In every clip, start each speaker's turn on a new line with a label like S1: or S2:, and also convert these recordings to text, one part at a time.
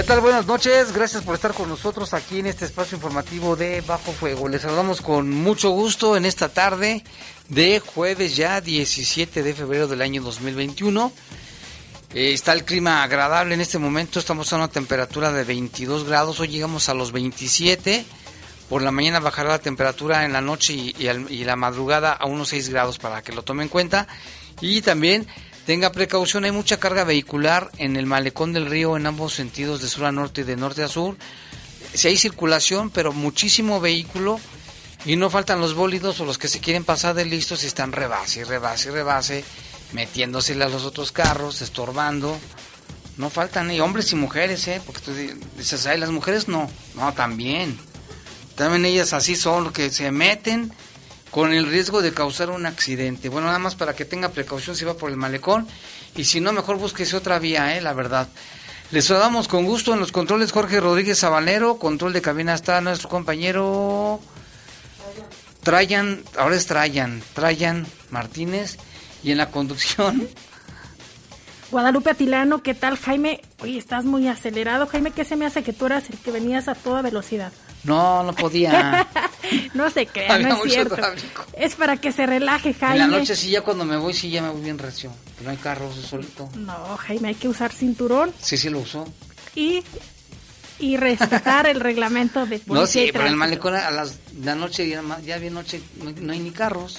S1: ¿Qué tal? Buenas noches, gracias por estar con nosotros aquí en este espacio informativo de Bajo Fuego. Les saludamos con mucho gusto en esta tarde de jueves ya 17 de febrero del año 2021. Eh, está el clima agradable en este momento, estamos a una temperatura de 22 grados, hoy llegamos a los 27. Por la mañana bajará la temperatura en la noche y, y la madrugada a unos 6 grados para que lo tomen en cuenta. Y también Tenga precaución, hay mucha carga vehicular en el malecón del río en ambos sentidos, de sur a norte y de norte a sur. Si hay circulación, pero muchísimo vehículo y no faltan los bólidos o los que se quieren pasar de listos y están rebase y rebase y rebase, metiéndose a los otros carros, estorbando. No faltan, y hombres y mujeres, ¿eh? Porque tú dices, ay, las mujeres no. No, también. También ellas así son, que se meten con el riesgo de causar un accidente. Bueno, nada más para que tenga precaución si va por el malecón y si no, mejor búsquese otra vía, ¿eh? la verdad. Les saludamos con gusto en los controles Jorge Rodríguez Sabanero, control de cabina está nuestro compañero Trayan, ahora es Trayan, Trayan Martínez y en la conducción
S2: Guadalupe Atilano, ¿qué tal Jaime? Oye, estás muy acelerado. Jaime, ¿qué se me hace que tú eras el que venías a toda velocidad?
S1: No, no podía.
S2: no se crea, no es cierto. Es para que se relaje, Jaime.
S1: En la noche sí, ya cuando me voy, sí, ya me voy bien recio. No hay carros, solito.
S2: No, Jaime, hay que usar cinturón.
S1: Sí, sí lo uso.
S2: Y, y respetar el reglamento de policía
S1: No, sí, pero en el malecón a las, la noche, ya, ya bien noche, no, hay ni carros.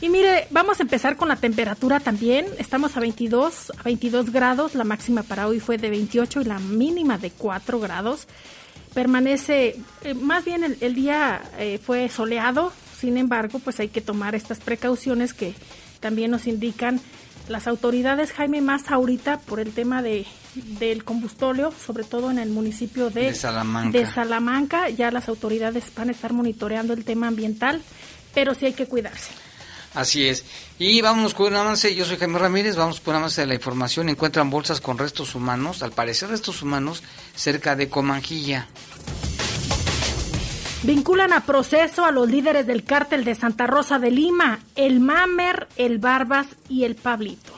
S2: Y mire, vamos a empezar con la temperatura también. Estamos a 22, a 22 grados. La máxima para hoy fue de 28 y la mínima de 4 grados permanece, eh, más bien el, día eh, fue soleado, sin embargo, pues hay que tomar estas precauciones que también nos indican las autoridades, Jaime, más ahorita por el tema de, del combustóleo, sobre todo en el municipio de,
S1: Salamanca.
S2: de Salamanca, ya las autoridades van a estar monitoreando el tema ambiental, pero sí hay que cuidarse.
S1: Así es. Y vamos con un avance. Yo soy Jaime Ramírez. Vamos con un avance de la información. Encuentran bolsas con restos humanos, al parecer restos humanos, cerca de Comanjilla.
S2: Vinculan a proceso a los líderes del cártel de Santa Rosa de Lima, el Mamer, el Barbas y el Pablito.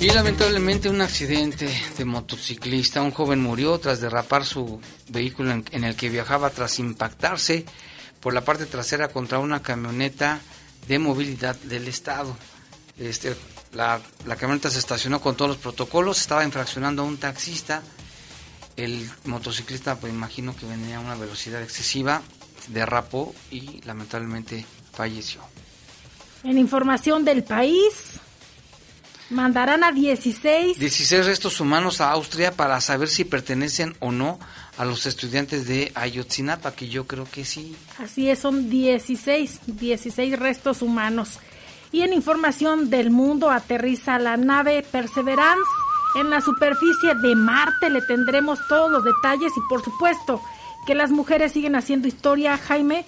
S1: Y lamentablemente un accidente de motociclista. Un joven murió tras derrapar su vehículo en el que viajaba tras impactarse por la parte trasera contra una camioneta de movilidad del Estado. Este, la, camioneta se estacionó con todos los protocolos, estaba infraccionando a un taxista. El motociclista, pues imagino que venía a una velocidad excesiva, derrapó y lamentablemente falleció.
S2: En información del país, mandarán a 16...
S1: 16 restos humanos a Austria para saber si pertenecen o no a los estudiantes de Ayotzinapa, que yo creo que sí.
S2: Así es, son 16, 16 restos humanos. Y en información del mundo aterriza la nave Perseverance en la superficie de Marte. Le tendremos todos los detalles y por supuesto que las mujeres siguen haciendo historia, Jaime.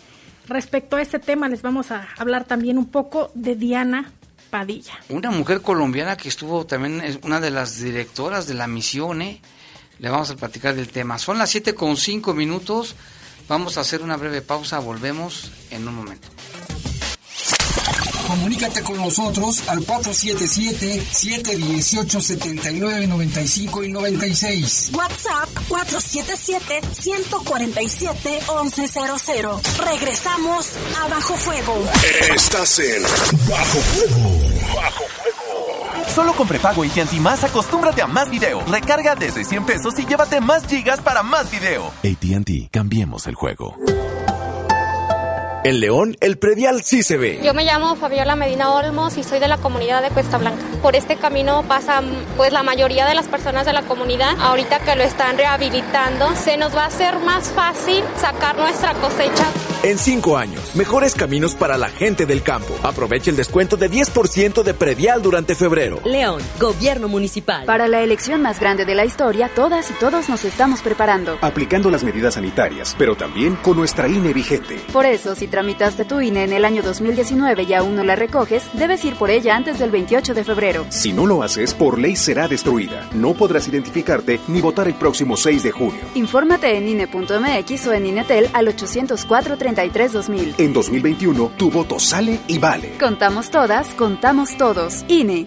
S2: Respecto a este tema les vamos a hablar también un poco de Diana Padilla.
S1: Una mujer colombiana que estuvo también, es una de las directoras de la misión, ¿eh? Le vamos a platicar del tema. Son las 7 con 5 minutos. Vamos a hacer una breve pausa. Volvemos en un momento.
S3: Comunícate con nosotros al 477-718-7995 y 96.
S4: WhatsApp 477-147-1100. Regresamos a Bajo Fuego.
S5: Estás en Bajo Fuego. Bajo Fuego.
S6: Solo con prepago y Más acostúmbrate a más video. Recarga desde 100 pesos y llévate más gigas para más video.
S5: ATT, cambiemos el juego. En León, el predial sí se ve.
S7: Yo me llamo Fabiola Medina Olmos y soy de la comunidad de Cuesta Blanca. Por este camino pasan pues la mayoría de las personas de la comunidad. Ahorita que lo están rehabilitando, se nos va a hacer más fácil sacar nuestra cosecha.
S5: En cinco años, mejores caminos para la gente del campo. Aproveche el descuento de 10% de predial durante febrero.
S8: León, Gobierno Municipal.
S9: Para la elección más grande de la historia, todas y todos nos estamos preparando.
S10: Aplicando las medidas sanitarias, pero también con nuestra INE vigente.
S9: Por eso, si tramitaste tu INE en el año 2019 y aún no la recoges, debes ir por ella antes del 28 de febrero.
S10: Si no lo haces, por ley será destruida. No podrás identificarte ni votar el próximo 6 de junio.
S9: Infórmate en INE.mx o en INETEL al 804 33 2000.
S10: En 2021, tu voto sale y vale.
S9: Contamos todas, contamos todos. INE.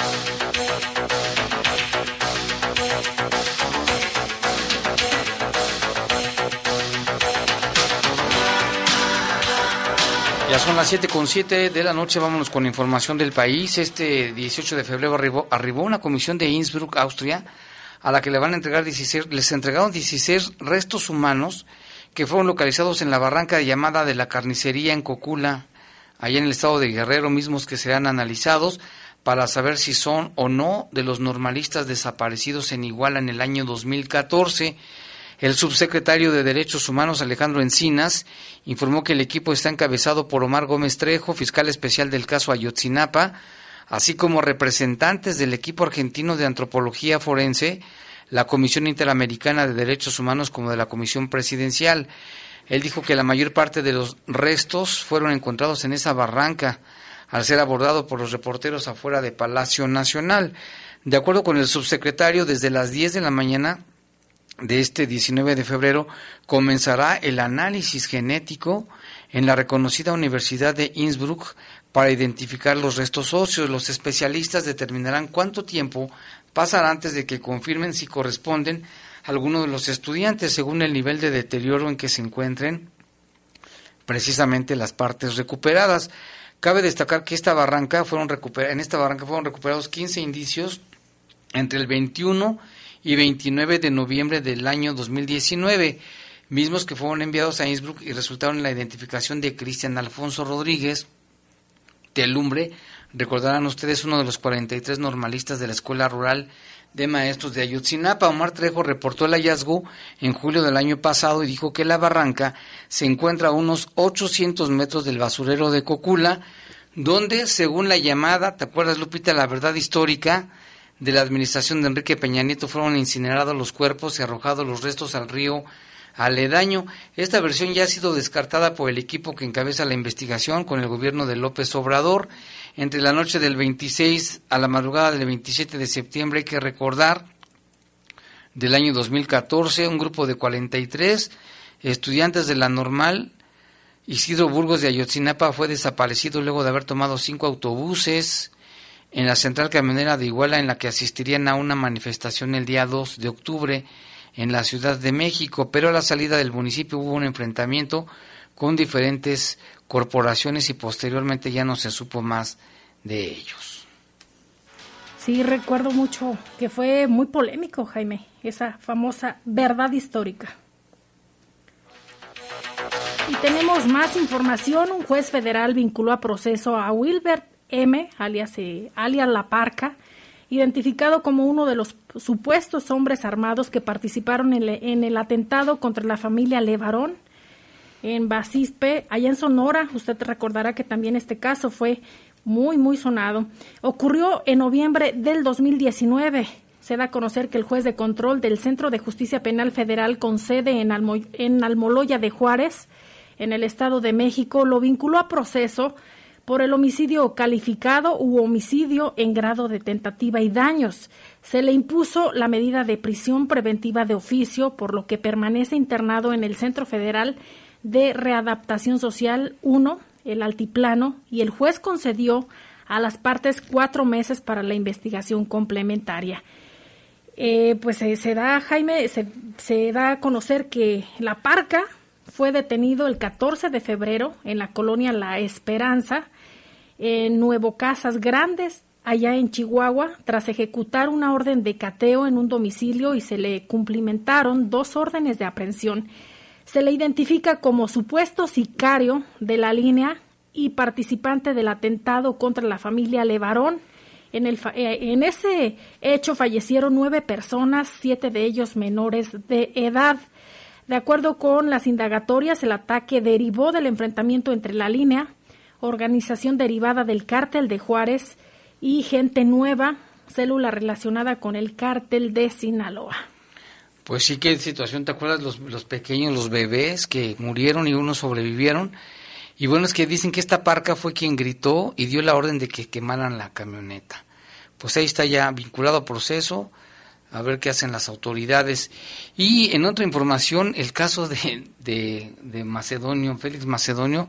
S1: Ya son las 7 con 7 de la noche, vámonos con información del país. Este 18 de febrero arribó, arribó una comisión de Innsbruck, Austria, a la que le van a entregar 16, les entregaron 16 restos humanos que fueron localizados en la barranca llamada de la carnicería en Cocula, allá en el estado de Guerrero, mismos que serán analizados para saber si son o no de los normalistas desaparecidos en Iguala en el año 2014. El subsecretario de Derechos Humanos, Alejandro Encinas, informó que el equipo está encabezado por Omar Gómez Trejo, fiscal especial del caso Ayotzinapa, así como representantes del equipo argentino de antropología forense, la Comisión Interamericana de Derechos Humanos como de la Comisión Presidencial. Él dijo que la mayor parte de los restos fueron encontrados en esa barranca al ser abordado por los reporteros afuera de Palacio Nacional. De acuerdo con el subsecretario, desde las 10 de la mañana de este 19 de febrero comenzará el análisis genético en la reconocida Universidad de Innsbruck para identificar los restos óseos. Los especialistas determinarán cuánto tiempo pasará antes de que confirmen si corresponden a alguno de los estudiantes según el nivel de deterioro en que se encuentren precisamente las partes recuperadas. Cabe destacar que esta barranca fueron en esta barranca fueron recuperados 15 indicios entre el 21 y 29 de noviembre del año 2019, mismos que fueron enviados a Innsbruck y resultaron en la identificación de Cristian Alfonso Rodríguez Telumbre. Recordarán ustedes uno de los 43 normalistas de la Escuela Rural de Maestros de Ayotzinapa. Omar Trejo reportó el hallazgo en julio del año pasado y dijo que la barranca se encuentra a unos 800 metros del basurero de Cocula, donde, según la llamada, ¿te acuerdas, Lupita, la verdad histórica? De la administración de Enrique Peña Nieto fueron incinerados los cuerpos y arrojados los restos al río aledaño. Esta versión ya ha sido descartada por el equipo que encabeza la investigación con el gobierno de López Obrador. Entre la noche del 26 a la madrugada del 27 de septiembre hay que recordar del año 2014 un grupo de 43 estudiantes de la normal Isidro Burgos de Ayotzinapa fue desaparecido luego de haber tomado cinco autobuses en la central camionera de Iguala en la que asistirían a una manifestación el día 2 de octubre en la Ciudad de México, pero a la salida del municipio hubo un enfrentamiento con diferentes corporaciones y posteriormente ya no se supo más de ellos.
S2: Sí, recuerdo mucho que fue muy polémico, Jaime, esa famosa verdad histórica. Y tenemos más información. Un juez federal vinculó a proceso a Wilbert M., alias, eh, alias La Parca, identificado como uno de los supuestos hombres armados que participaron en, el atentado contra la familia Levarón en Basispe, allá en Sonora. Usted recordará que también este caso fue muy, muy sonado. Ocurrió en noviembre del 2019. Se da a conocer que el juez de control del Centro de Justicia Penal Federal con sede en, en Almoloya de Juárez, en el Estado de México, lo vinculó a proceso por el homicidio calificado u homicidio en grado de tentativa y daños. Se le impuso la medida de prisión preventiva de oficio, por lo que permanece internado en el Centro Federal de Readaptación Social 1, el Altiplano, y el juez concedió a las partes cuatro meses para la investigación complementaria. Eh, pues se da, Jaime, se da a conocer que la parca fue detenido el 14 de febrero en la colonia La Esperanza, en Nuevo Casas Grandes, allá en Chihuahua, tras ejecutar una orden de cateo en un domicilio y se le cumplimentaron dos órdenes de aprehensión. Se le identifica como supuesto sicario de la línea y participante del atentado contra la familia Levarón. En, el, eh, en ese hecho fallecieron nueve personas, siete de ellos menores de edad. De acuerdo con las indagatorias, el ataque derivó del enfrentamiento entre la línea, organización derivada del cártel de Juárez, y gente nueva, célula relacionada con el cártel de Sinaloa.
S1: Pues sí, qué situación, ¿te acuerdas los, los pequeños, los bebés que murieron y unos sobrevivieron? Y bueno, es que dicen que esta parca fue quien gritó y dio la orden de que quemaran la camioneta. Pues ahí está ya vinculado a proceso, a ver qué hacen las autoridades. Y en otra información, el caso de, de, Macedonio, Félix Macedonio,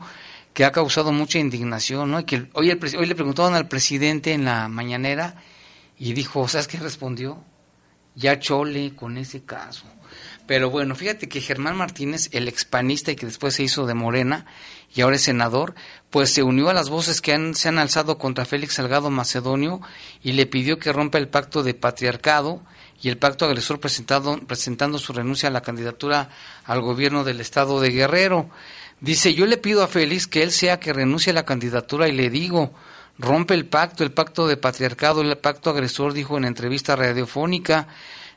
S1: que ha causado mucha indignación, ¿no? Y que hoy, hoy le preguntaron al presidente en la mañanera y dijo, ¿sabes qué respondió? Ya chole con ese caso. Pero bueno, fíjate que Germán Martínez, el expanista y que después se hizo de Morena y ahora es senador, pues se unió a las voces que han, se han alzado contra Félix Salgado Macedonio y le pidió que rompa el pacto de patriarcado y el pacto agresor presentado, presentando su renuncia a la candidatura al gobierno del estado de Guerrero. Dice, yo le pido a Félix que él sea que renuncie a la candidatura y le digo, rompe el pacto, el pacto de patriarcado, el pacto agresor, dijo en entrevista radiofónica,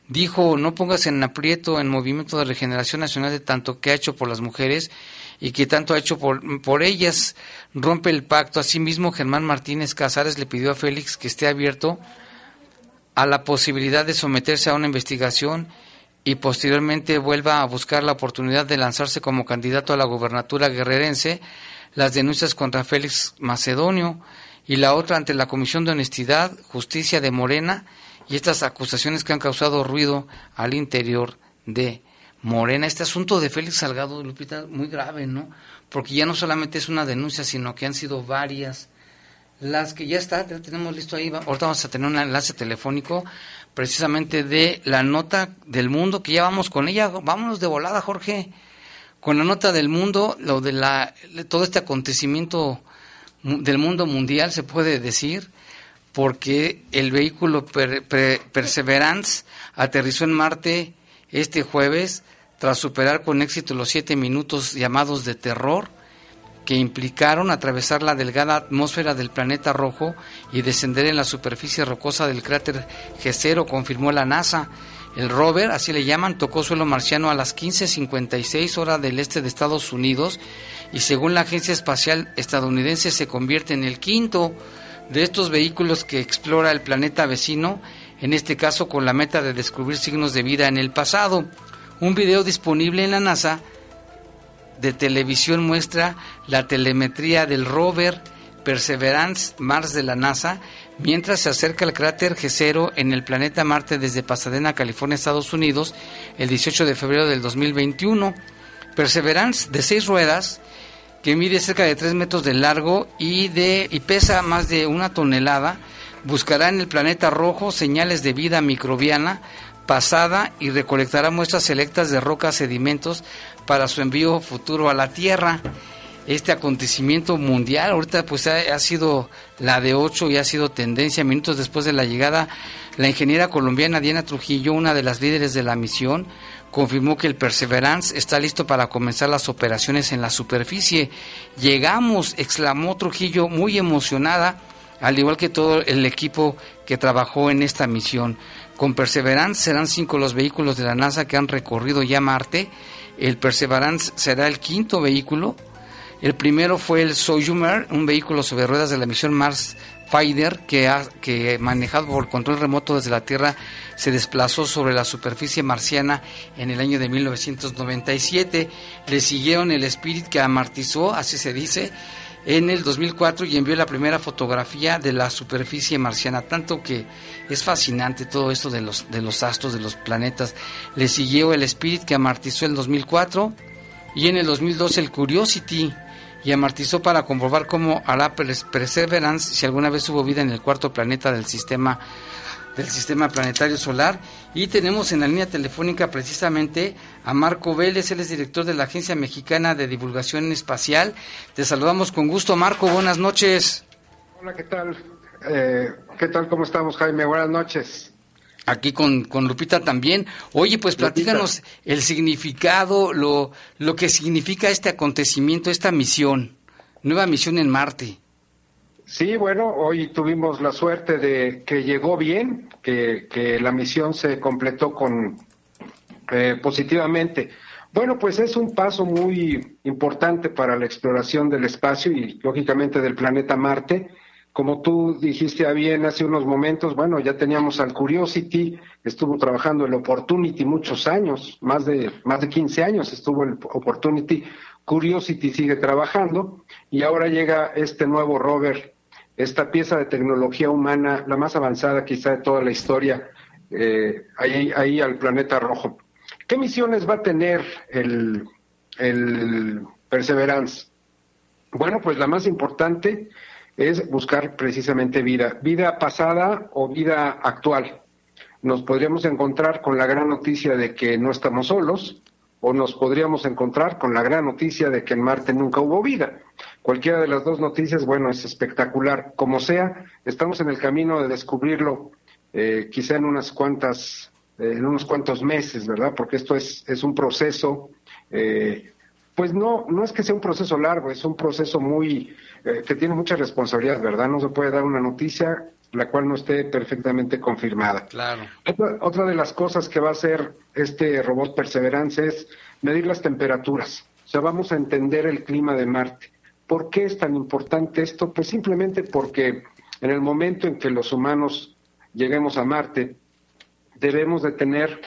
S1: dijo, no pongas en aprieto en Movimiento de Regeneración Nacional de tanto que ha hecho por las mujeres y que tanto ha hecho por, por ellas, rompe el pacto. Asimismo, Germán Martínez Casares le pidió a Félix que esté abierto a la posibilidad de someterse a una investigación y posteriormente vuelva a buscar la oportunidad de lanzarse como candidato a la gobernatura guerrerense, las denuncias contra Félix Macedonio y la otra ante la Comisión de Honestidad, Justicia de Morena y estas acusaciones que han causado ruido al interior de Morena. Este asunto de Félix Salgado, Lupita, muy grave, ¿no? Porque ya no solamente es una denuncia, sino que han sido varias las que ya está, ya tenemos listo ahí, ahorita vamos a tener un enlace telefónico precisamente de la nota del mundo, que ya vamos con ella, vámonos de volada Jorge, con la nota del mundo, lo de la, todo este acontecimiento del mundo mundial se puede decir, porque el vehículo Perseverance aterrizó en Marte este jueves tras superar con éxito los siete minutos llamados de terror que implicaron atravesar la delgada atmósfera del planeta rojo y descender en la superficie rocosa del cráter G0, confirmó la NASA. El rover, así le llaman, tocó suelo marciano a las 15.56 horas del este de Estados Unidos y según la Agencia Espacial Estadounidense se convierte en el quinto de estos vehículos que explora el planeta vecino, en este caso con la meta de descubrir signos de vida en el pasado. Un video disponible en la NASA de televisión muestra la telemetría del rover Perseverance Mars de la NASA mientras se acerca al cráter G0 en el planeta Marte desde Pasadena, California, Estados Unidos, el 18 de febrero del 2021. Perseverance de seis ruedas que mide cerca de 3 metros de largo y, de, y pesa más de una tonelada, buscará en el planeta rojo señales de vida microbiana pasada y recolectará muestras selectas de rocas sedimentos para su envío futuro a la Tierra. este acontecimiento mundial. Ahorita pues ha, sido la de 8 y ha sido tendencia. Minutos después de la llegada, la ingeniera colombiana Diana Trujillo, una de las líderes de la misión, confirmó que el Perseverance está listo para comenzar las operaciones en la superficie. Llegamos, exclamó Trujillo, muy emocionada, al igual que todo el equipo que trabajó en esta misión. Con Perseverance serán cinco los vehículos de la NASA que han recorrido ya Marte. El Perseverance será el quinto vehículo el primero fue el Soyumer, un vehículo sobre ruedas de la misión Mars Fighter que, ha, que manejado por control remoto desde la Tierra se desplazó sobre la superficie marciana en el año de 1997. Le siguieron el Spirit que amartizó, así se dice, en el 2004 y envió la primera fotografía de la superficie marciana, tanto que es fascinante todo esto de los, de los astros, de los planetas. Le siguió el Spirit que amartizó en el 2004 y en el 2002 el Curiosity y amartizó para comprobar cómo hará Perseverance si alguna vez hubo vida en el cuarto planeta del sistema del sistema planetario solar y tenemos en la línea telefónica precisamente a Marco Vélez, él es director de la Agencia Mexicana de Divulgación Espacial. Te saludamos con gusto, Marco, buenas noches.
S11: Hola, ¿qué tal? Eh, ¿Qué tal? ¿Cómo estamos, Jaime? Buenas noches
S1: aquí con, con, Lupita también. Oye, pues platícanos el significado, lo, lo que significa este acontecimiento, esta misión, nueva misión en Marte.
S11: Sí, bueno, hoy tuvimos la suerte de que llegó bien, que, que la misión se completó con eh, positivamente. Bueno, pues es un paso muy importante para la exploración del espacio y lógicamente del planeta Marte como tú dijiste bien hace unos momentos, bueno, ya teníamos al Curiosity, estuvo trabajando el Opportunity muchos años, más de, más de 15 años estuvo el Opportunity, Curiosity sigue trabajando y ahora llega este nuevo rover, esta pieza de tecnología humana, la más avanzada quizá de toda la historia, eh, ahí, ahí al planeta rojo. ¿Qué misiones va a tener el, Perseverance? Bueno, pues la más importante es buscar precisamente vida, vida pasada o vida actual. Nos podríamos encontrar con la gran noticia de que no estamos solos o nos podríamos encontrar con la gran noticia de que en Marte nunca hubo vida. Cualquiera de las dos noticias, bueno, es espectacular. Como sea, estamos en el camino de descubrirlo eh, quizá en unas cuantas, en unos cuantos meses, ¿verdad? Porque esto es, es un proceso eh, pues no, no es que sea un proceso largo, es un proceso muy eh, que tiene mucha responsabilidad, ¿verdad? No se puede dar una noticia la cual no esté perfectamente confirmada.
S1: Claro.
S11: Otra, de las cosas que va a hacer este robot Perseverance es medir las temperaturas. O sea, vamos a entender el clima de Marte. ¿Por qué es tan importante esto? Pues simplemente porque en el momento en que los humanos lleguemos a Marte, debemos de tener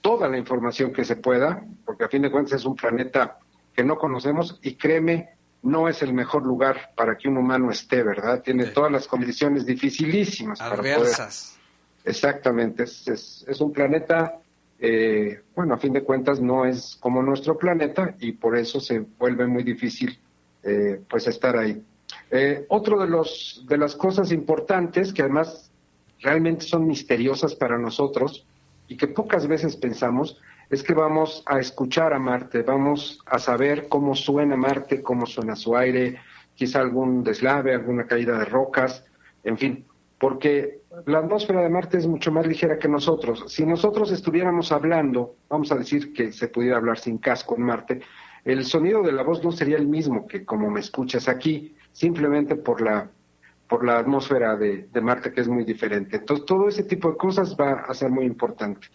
S11: toda la información que se pueda, porque a fin de cuentas es un planeta que no conocemos y créeme, no es el mejor lugar para que un humano esté, ¿verdad? Tiene todas las condiciones dificilísimas
S1: para poder...
S11: Exactamente, es, es, un planeta, eh, bueno, a fin de cuentas no es como nuestro planeta y por eso se vuelve muy difícil eh, pues estar ahí. Eh, otro de, los, de las cosas importantes que además realmente son misteriosas para nosotros y que pocas veces pensamos es que vamos a escuchar a Marte, vamos a saber cómo suena Marte, cómo suena su aire, quizá algún deslave, alguna caída de rocas, en fin, porque la atmósfera de Marte es mucho más ligera que nosotros. Si nosotros estuviéramos hablando, vamos a decir que se pudiera hablar sin casco en Marte, el sonido de la voz no sería el mismo que como me escuchas aquí, simplemente por la por la atmósfera de, de Marte que es muy diferente. Entonces, todo ese tipo de cosas va a ser muy importante.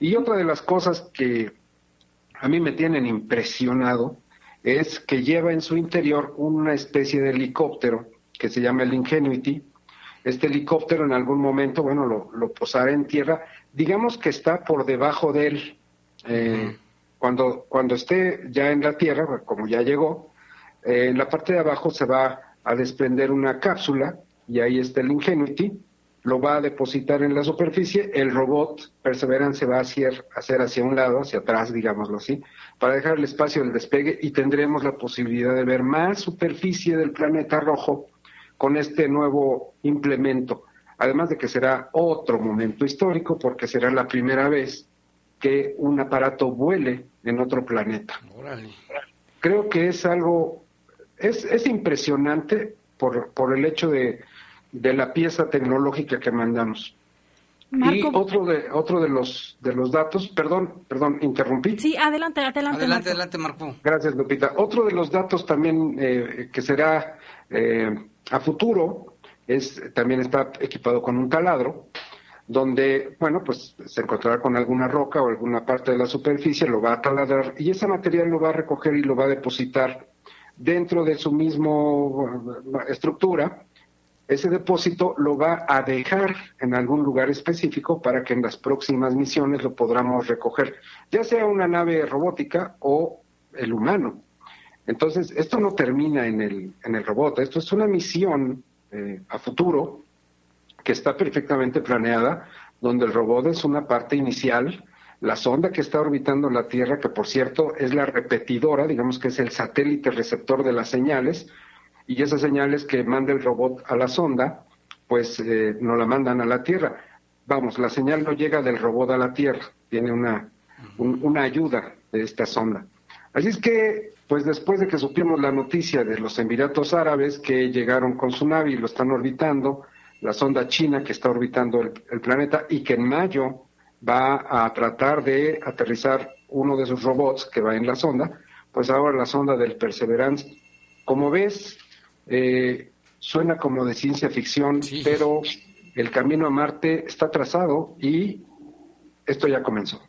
S11: Y otra de las cosas que a mí me tienen impresionado es que lleva en su interior una especie de helicóptero que se llama el Ingenuity. Este helicóptero en algún momento, bueno, lo, posará en tierra. Digamos que está por debajo de él. Eh, cuando, cuando esté ya en la tierra, como ya llegó, eh, en la parte de abajo se va a desprender una cápsula y ahí está el Ingenuity lo va a depositar en la superficie, el robot Perseverance va a hacer, hacer hacia un lado, hacia atrás, digámoslo así, para dejar el espacio del despegue y tendremos la posibilidad de ver más superficie del planeta rojo con este nuevo implemento. Además de que será otro momento histórico porque será la primera vez que un aparato vuele en otro planeta. Creo que es algo es, es impresionante por, por el hecho de, de la pieza tecnológica que mandamos. Y otro de otro de los de los datos, perdón, perdón, interrumpí.
S2: Sí, adelante, adelante.
S1: Adelante, adelante, Marco.
S11: Gracias, Lupita. Otro de los datos también eh, que será eh, a futuro es también está equipado con un taladro, donde, bueno, pues se encontrará con alguna roca o alguna parte de la superficie, lo va a taladrar y ese material lo va a recoger y lo va a depositar dentro de su mismo eh, estructura ese depósito lo va a dejar en algún lugar específico para que en las próximas misiones lo podamos recoger, ya sea una nave robótica o el humano. Entonces, esto no termina en el, en el robot, esto es una misión eh, a futuro que está perfectamente planeada, donde el robot es una parte inicial, la sonda que está orbitando la Tierra, que por cierto es la repetidora, digamos que es el satélite receptor de las señales, y esas señales que manda el robot a la sonda, pues eh, no la mandan a la Tierra. Vamos, la señal no llega del robot a la Tierra, tiene una, una ayuda de esta sonda. Así es que, pues después de que supimos la noticia de los Emiratos Árabes que llegaron con su nave y lo están orbitando, la sonda china que está orbitando el, el planeta y que en mayo va a tratar de aterrizar uno de sus robots que va en la sonda, pues ahora la sonda del Perseverance, como ves, eh, suena como de ciencia ficción, pero el camino a Marte está trazado y esto ya comenzó.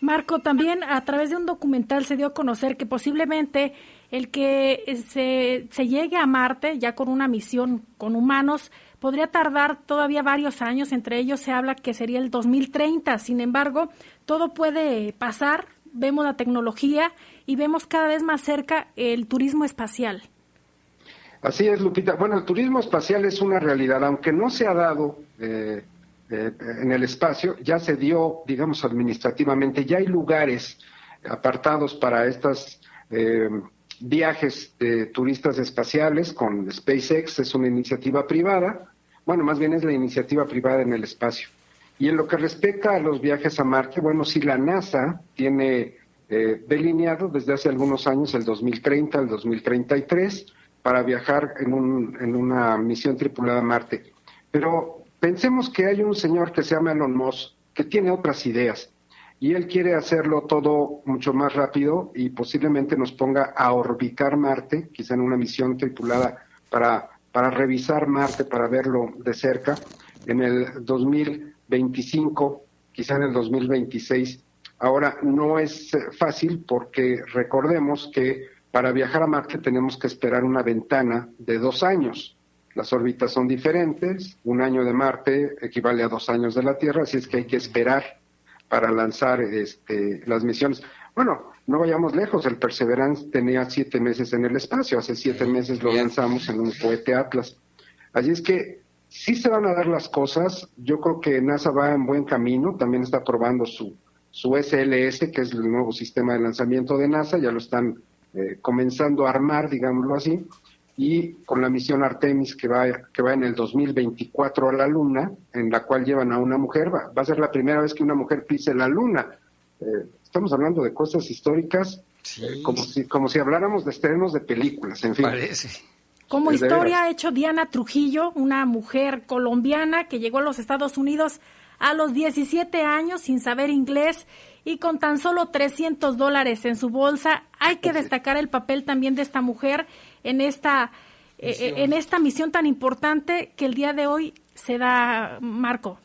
S2: Marco, también a través de un documental se dio a conocer que posiblemente el que se, se, llegue a Marte ya con una misión con humanos podría tardar todavía varios años, entre ellos se habla que sería el 2030, sin embargo, todo puede pasar, vemos la tecnología y vemos cada vez más cerca el turismo espacial.
S11: Así es, Lupita. Bueno, el turismo espacial es una realidad, aunque no se ha dado eh, eh, en el espacio, ya se dio, digamos, administrativamente, ya hay lugares apartados para estos eh, viajes de turistas espaciales con SpaceX, es una iniciativa privada, bueno, más bien es la iniciativa privada en el espacio. Y en lo que respecta a los viajes a Marte, bueno, sí, la NASA tiene delineado desde hace algunos años el 2030, el 2033, para viajar en, un, en una misión tripulada a Marte. Pero pensemos que hay un señor que se llama Elon Musk que tiene otras ideas y él quiere hacerlo todo mucho más rápido y posiblemente nos ponga a orbitar Marte, quizá en una misión tripulada para, para revisar Marte, para verlo de cerca, en el 2025, quizá en el 2026. Ahora, no es fácil porque recordemos que para viajar a Marte tenemos que esperar una ventana de dos años. Las órbitas son diferentes, un año de Marte equivale a dos años de la Tierra, así es que hay que esperar para lanzar este, las misiones. Bueno, no vayamos lejos, el Perseverance tenía siete meses en el espacio, hace siete meses lo lanzamos en un cohete Atlas. Así es que sí se van a dar las cosas, yo creo que NASA va en buen camino, también está probando su, su SLS, que es el nuevo sistema de lanzamiento de NASA, ya lo están eh, comenzando a armar, digámoslo así, y con la misión Artemis que va, que va en el 2024 a la Luna, en la cual llevan a una mujer, va, a ser la primera vez que una mujer pise la Luna. Eh, estamos hablando de cosas históricas, eh, como, si, como si habláramos de estrenos de películas, en fin.
S2: Como historia ha hecho Diana Trujillo, una mujer colombiana que llegó a los Estados Unidos a los 17 años sin saber inglés y con tan solo 300 dólares en su bolsa. Hay que destacar el papel también de esta mujer en esta, eh, eh, en esta misión tan importante que el día de hoy se da, Marco.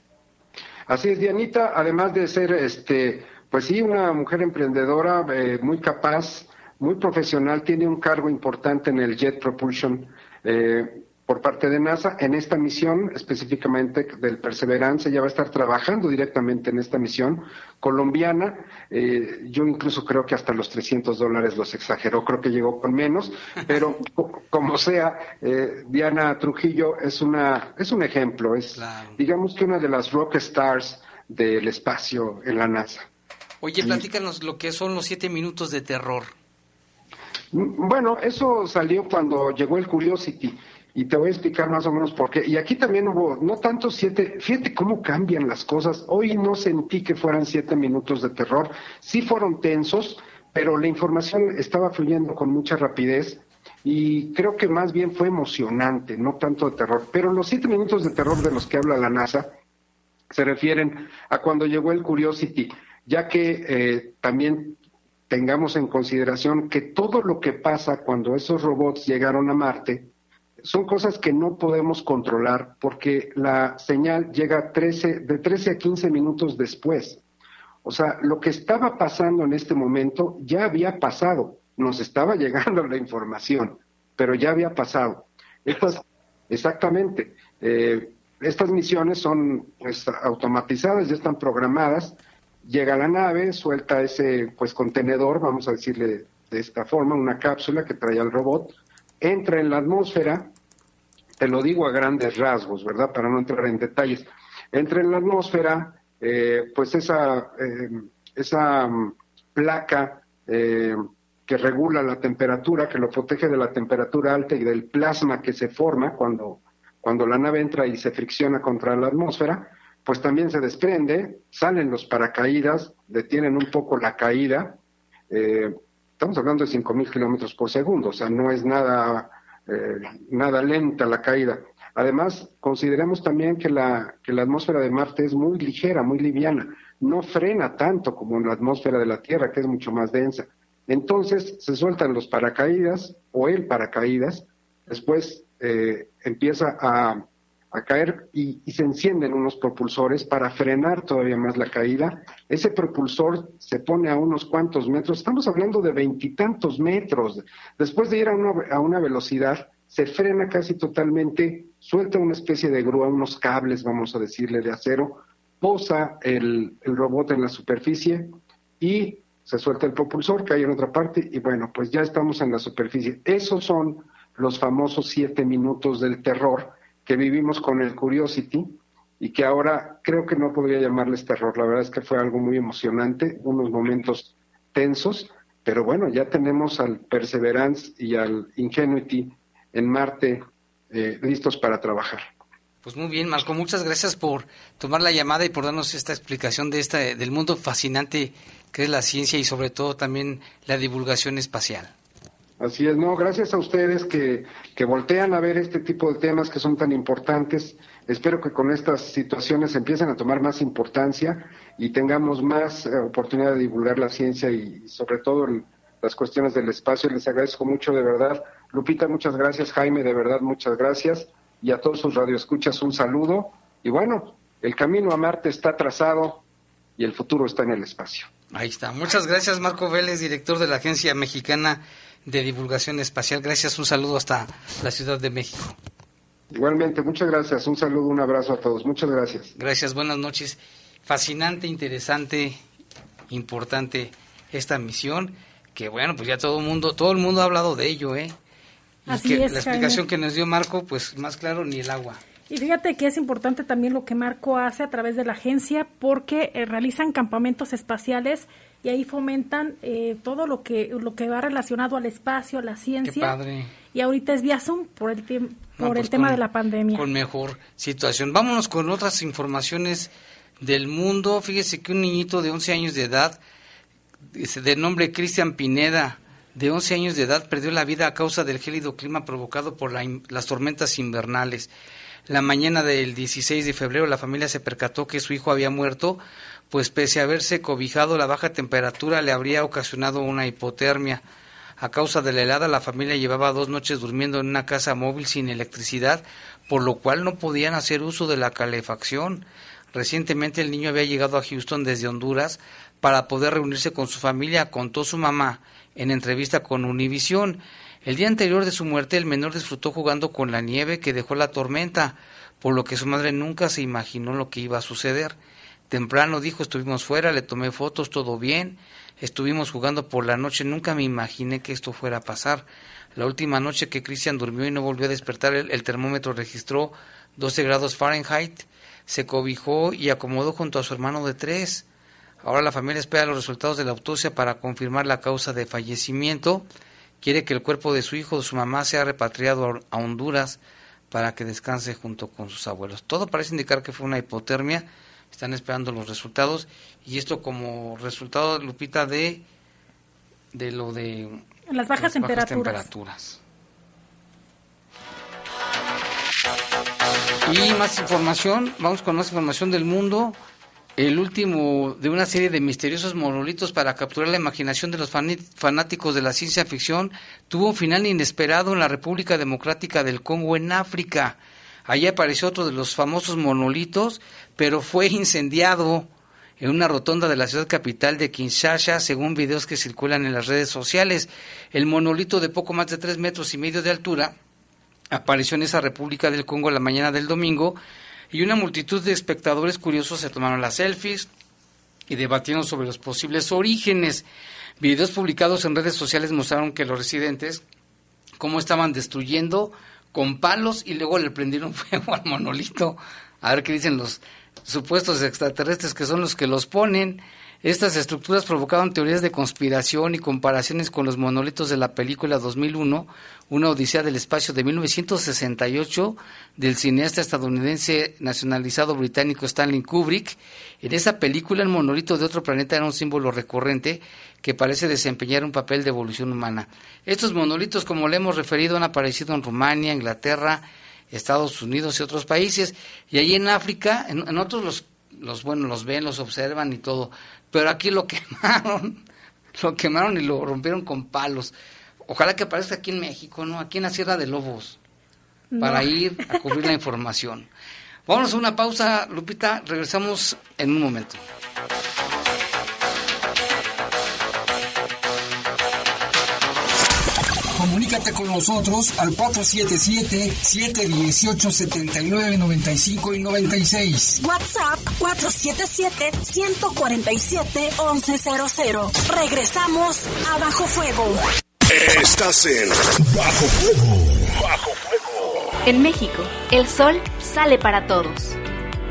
S11: Así es, Dianita, además de ser, este, pues sí, una mujer emprendedora eh, muy capaz, muy profesional, tiene un cargo importante en el Jet Propulsion. Eh, por parte de NASA en esta misión, específicamente del Perseverance, ya va a estar trabajando directamente en esta misión colombiana. Eh, yo incluso creo que hasta los 300 dólares los exageró, creo que llegó con menos, pero como sea, eh, Diana Trujillo es una es un ejemplo, es digamos que una de las rock stars del espacio en la NASA.
S1: Oye, platícanos lo que son los siete minutos de terror.
S11: Mm, bueno, eso salió cuando llegó el Curiosity y te voy a explicar más o menos por qué. Y aquí también hubo, no tanto siete, fíjate cómo cambian las cosas. Hoy no sentí que fueran siete minutos de terror, sí fueron tensos, pero la información estaba fluyendo con mucha rapidez. y creo que más bien fue emocionante, no tanto de terror. Pero los siete minutos de terror de los que habla la NASA se refieren a cuando llegó el Curiosity, ya que eh, también tengamos en consideración que todo lo que pasa cuando esos robots llegaron a Marte son cosas que no podemos controlar porque la señal llega 13, de 13 a 15 minutos después. O sea, lo que estaba pasando en este momento ya había pasado, nos estaba llegando la información, pero ya había pasado. Estas, exactamente. Eh, estas misiones son pues, automatizadas, ya están programadas. Llega la nave, suelta ese pues contenedor, vamos a decirle de esta forma, una cápsula que trae al robot, entra en la atmósfera, te lo digo a grandes rasgos, ¿verdad? Para no entrar en detalles. Entra en la atmósfera, eh, pues esa, eh, esa mm, placa eh, que regula la temperatura, que lo protege de la temperatura alta y del plasma que se forma cuando, cuando la nave entra y se fricciona contra la atmósfera, pues también se desprende, salen los paracaídas, detienen un poco la caída. estamos hablando de 5.000 kilómetros por segundo, o sea, no es nada, nada lenta la caída. Además, consideremos también que la, que la atmósfera de Marte es muy ligera, muy liviana, no frena tanto como la atmósfera de la Tierra, que es mucho más densa. Entonces se sueltan los paracaídas o el paracaídas, después eh, empieza a, caer y, y, se encienden unos propulsores para frenar todavía más la caída. Ese propulsor se pone a unos cuantos metros, estamos hablando de veintitantos metros. Después de ir a una, a una velocidad, se frena casi totalmente suelta una especie de grúa, unos cables, vamos a decirle, de acero, posa el, robot en la superficie y se suelta el propulsor, cae en otra parte y bueno, pues ya estamos en la superficie. Esos son los famosos siete minutos del terror que vivimos con el Curiosity y que ahora creo que no podría llamarles terror. La verdad es que fue algo muy emocionante, unos momentos tensos, pero bueno, ya tenemos al Perseverance y al Ingenuity en Marte eh, listos para trabajar.
S1: Pues muy bien, Marco, muchas gracias por tomar la llamada y por darnos esta explicación de esta, del mundo fascinante que es la ciencia y sobre todo también la divulgación espacial.
S11: Así es, no, gracias a ustedes que, que voltean a ver este tipo de temas que son tan importantes. Espero que con estas situaciones empiecen a tomar más importancia y tengamos más eh, oportunidad de divulgar la ciencia y sobre todo las cuestiones del espacio. Les agradezco mucho, de verdad. Lupita, muchas gracias. Jaime, de verdad, muchas gracias. Y a todos sus radioescuchas, un saludo. Y bueno, el camino a Marte está trazado y el futuro está en el espacio.
S1: Ahí está. Muchas gracias, Marco Vélez, director de la Agencia Mexicana de Divulgación Espacial. Gracias, un saludo hasta la Ciudad de México.
S11: Igualmente, muchas gracias. Un saludo, un abrazo a todos. Muchas gracias.
S1: Gracias, buenas noches. Fascinante, interesante, importante esta misión. Que bueno, pues ya todo el mundo, todo el mundo ha hablado de ello, ¿eh? Así es, la explicación que nos dio Marco, pues más claro ni el agua.
S2: Y fíjate que es importante también lo que Marco hace a través de la agencia porque eh, realizan campamentos espaciales y ahí fomentan eh, todo lo que lo que va relacionado al espacio, a la ciencia. Y ahorita es vía Zoom por el, por el pues tema de la pandemia.
S1: Con mejor situación. Vámonos con otras informaciones del mundo. Fíjese que un niñito de 11 años de edad, de nombre Cristian Pineda, de 11 años de edad perdió la vida a causa del gélido clima provocado por las tormentas invernales. La mañana del 16 de febrero la familia se percató que su hijo había muerto, pues pese a haberse cobijado la baja temperatura le habría ocasionado una hipotermia. A causa de la helada la familia llevaba dos noches durmiendo en una casa móvil sin electricidad, por lo cual no podían hacer uso de la calefacción. Recientemente el niño había llegado a Houston desde Honduras para poder reunirse con su familia, contó su mamá en entrevista con Univisión. El día anterior de su muerte, el menor disfrutó jugando con la nieve que dejó la tormenta, por lo que su madre nunca se imaginó lo que iba a suceder. Temprano dijo, estuvimos fuera, le tomé fotos, todo bien, estuvimos jugando por la noche, nunca me imaginé que esto fuera a pasar. La última noche que Cristian durmió y no volvió a despertar, el, termómetro registró 12 grados Fahrenheit, se cobijó y acomodó junto a su hermano de tres. Ahora la familia espera los resultados de la autopsia para confirmar la causa de fallecimiento. Quiere que el cuerpo de su hijo o de su mamá sea repatriado a Honduras para que descanse junto con sus abuelos. Todo parece indicar que fue una hipotermia están esperando los resultados y esto como resultado Lupita de de lo de
S2: las bajas, temperaturas. Bajas temperaturas.
S1: Y más información, vamos con más información del mundo. El último de una serie de misteriosos monolitos para capturar la imaginación de los fanáticos de la ciencia ficción tuvo un final inesperado en la República Democrática del Congo en África. Allí apareció otro de los famosos monolitos, pero fue incendiado en una rotonda de la ciudad capital de Kinshasa, según videos que circulan en las redes sociales. El monolito de poco más de tres metros y medio de altura apareció en esa República del Congo la mañana del domingo y una multitud de espectadores curiosos se tomaron las selfies y debatieron sobre los posibles orígenes. Videos publicados en redes sociales mostraron que los residentes cómo estaban destruyendo con palos y luego le prendieron fuego al monolito. A ver qué dicen los supuestos extraterrestres que son los que los ponen. Estas estructuras provocaron teorías de conspiración y comparaciones con los monolitos de la película 2001, una odisea del espacio de 1968 del cineasta estadounidense nacionalizado británico Stanley Kubrick. En esa película el monolito de otro planeta era un símbolo recurrente que parece desempeñar un papel de evolución humana. Estos monolitos, como le hemos referido, han aparecido en Rumania, Inglaterra, Estados Unidos y otros países, y allí en África, en, otros los, los, bueno, los ven, los observan y todo, pero aquí lo quemaron, lo quemaron y lo rompieron con palos. Ojalá que aparezca aquí en México, ¿no? Aquí en la Sierra de Lobos, para ir a cubrir la información. Vamos a una pausa, Lupita, regresamos en un momento.
S3: Comunícate con nosotros al 477-718-7995 y 96.
S4: WhatsApp 477-147-1100. Regresamos a Bajo Fuego.
S12: Estás en Bajo Fuego. Bajo
S13: Fuego. En México, el sol sale para todos.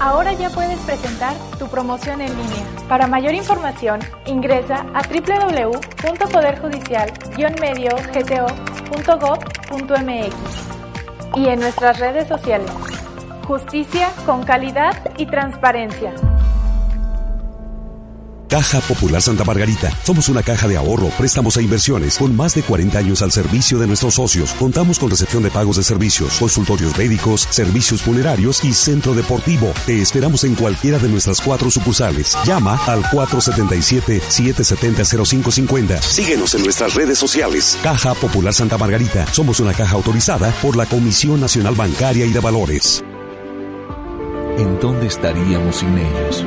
S14: Ahora ya puedes presentar tu promoción en línea. Para mayor información, ingresa a www.poderjudicial-medio-gto .gov.mx y en nuestras redes sociales. Justicia con calidad y transparencia.
S15: Caja Popular Santa Margarita. Somos una caja de ahorro, préstamos e inversiones con más de 40 años al servicio de nuestros socios. Contamos con recepción de pagos de servicios, consultorios médicos, servicios funerarios y centro deportivo. Te esperamos en cualquiera de nuestras cuatro sucursales. Llama al 477-770-0550. Síguenos en nuestras redes sociales. Caja Popular Santa Margarita. Somos una caja autorizada por la Comisión Nacional Bancaria y de Valores.
S16: ¿En dónde estaríamos sin ellos?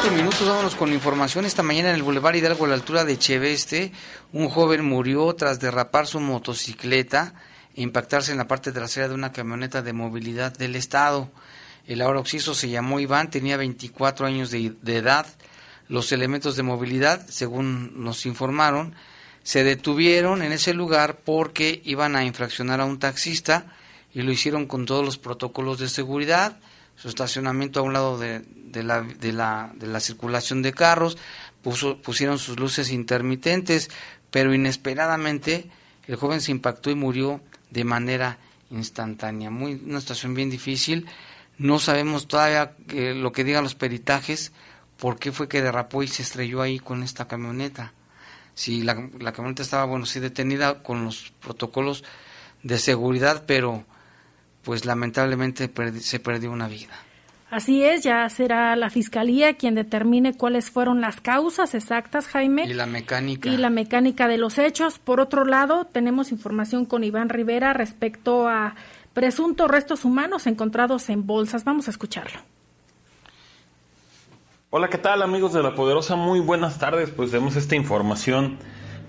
S1: 34 minutos, vámonos con información. Esta mañana en el Boulevard Hidalgo, a la altura de Cheveste, un joven murió tras derrapar su motocicleta e impactarse en la parte trasera de una camioneta de movilidad del Estado. El ahora occiso se llamó Iván, tenía 24 años de, edad. los elementos de movilidad, según nos informaron, se detuvieron en ese lugar porque iban a infraccionar a un taxista y lo hicieron con todos los protocolos de seguridad, su estacionamiento a un lado de, la, de, la, de la circulación de carros, puso, pusieron sus luces intermitentes, pero inesperadamente el joven se impactó y murió de manera instantánea. Muy, una situación bien difícil. No sabemos todavía eh, lo que digan los peritajes, por qué fue que derrapó y se estrelló ahí con esta camioneta. Si la, la camioneta estaba, bueno, sí detenida con los protocolos de seguridad, pero pues lamentablemente se perdió una vida.
S2: Así es, ya será la fiscalía quien determine cuáles fueron las causas exactas, Jaime.
S1: Y la mecánica.
S2: Y la mecánica de los hechos. Por otro lado, tenemos información con Iván Rivera respecto a presuntos restos humanos encontrados en bolsas. Vamos a escucharlo.
S17: Hola, ¿qué tal amigos de La Poderosa? Muy buenas tardes. Pues vemos esta información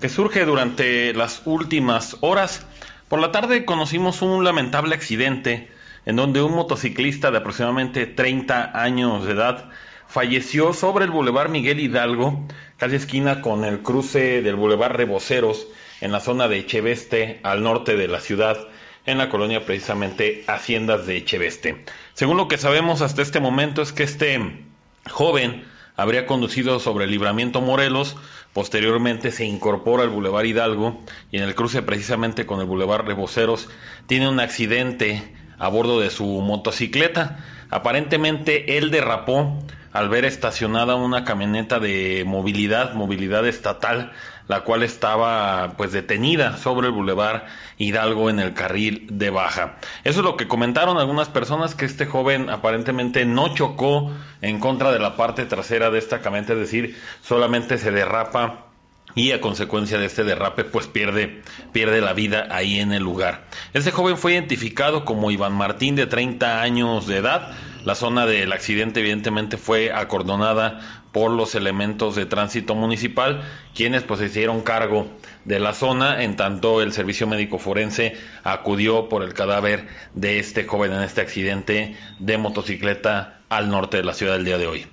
S17: que surge durante las últimas horas. Por la tarde conocimos un lamentable accidente en donde un motociclista de aproximadamente 30 años de edad falleció sobre el Boulevard Miguel Hidalgo, casi esquina con el cruce del Boulevard Reboceros, en la zona de Echeveste, al norte de la ciudad, en la colonia precisamente Haciendas de Echeveste. Según lo que sabemos hasta este momento es que este joven habría conducido sobre el libramiento Morelos, posteriormente se incorpora al Boulevard Hidalgo y en el cruce precisamente con el Boulevard Reboceros tiene un accidente a bordo de su motocicleta. Aparentemente él derrapó al ver estacionada una camioneta de movilidad, movilidad estatal, la cual estaba pues detenida sobre el bulevar Hidalgo en el carril de baja. Eso es lo que comentaron algunas personas que este joven aparentemente no chocó en contra de la parte trasera de esta camioneta, es decir, solamente se derrapa y a consecuencia de este derrape pues pierde, pierde la vida ahí en el lugar. Este joven fue identificado como Iván Martín de 30 años de edad. La zona del accidente evidentemente fue acordonada por los elementos de tránsito municipal, quienes pues se hicieron cargo de la zona, en tanto el servicio médico forense acudió por el cadáver de este joven en este accidente de motocicleta al norte de la ciudad del día de hoy.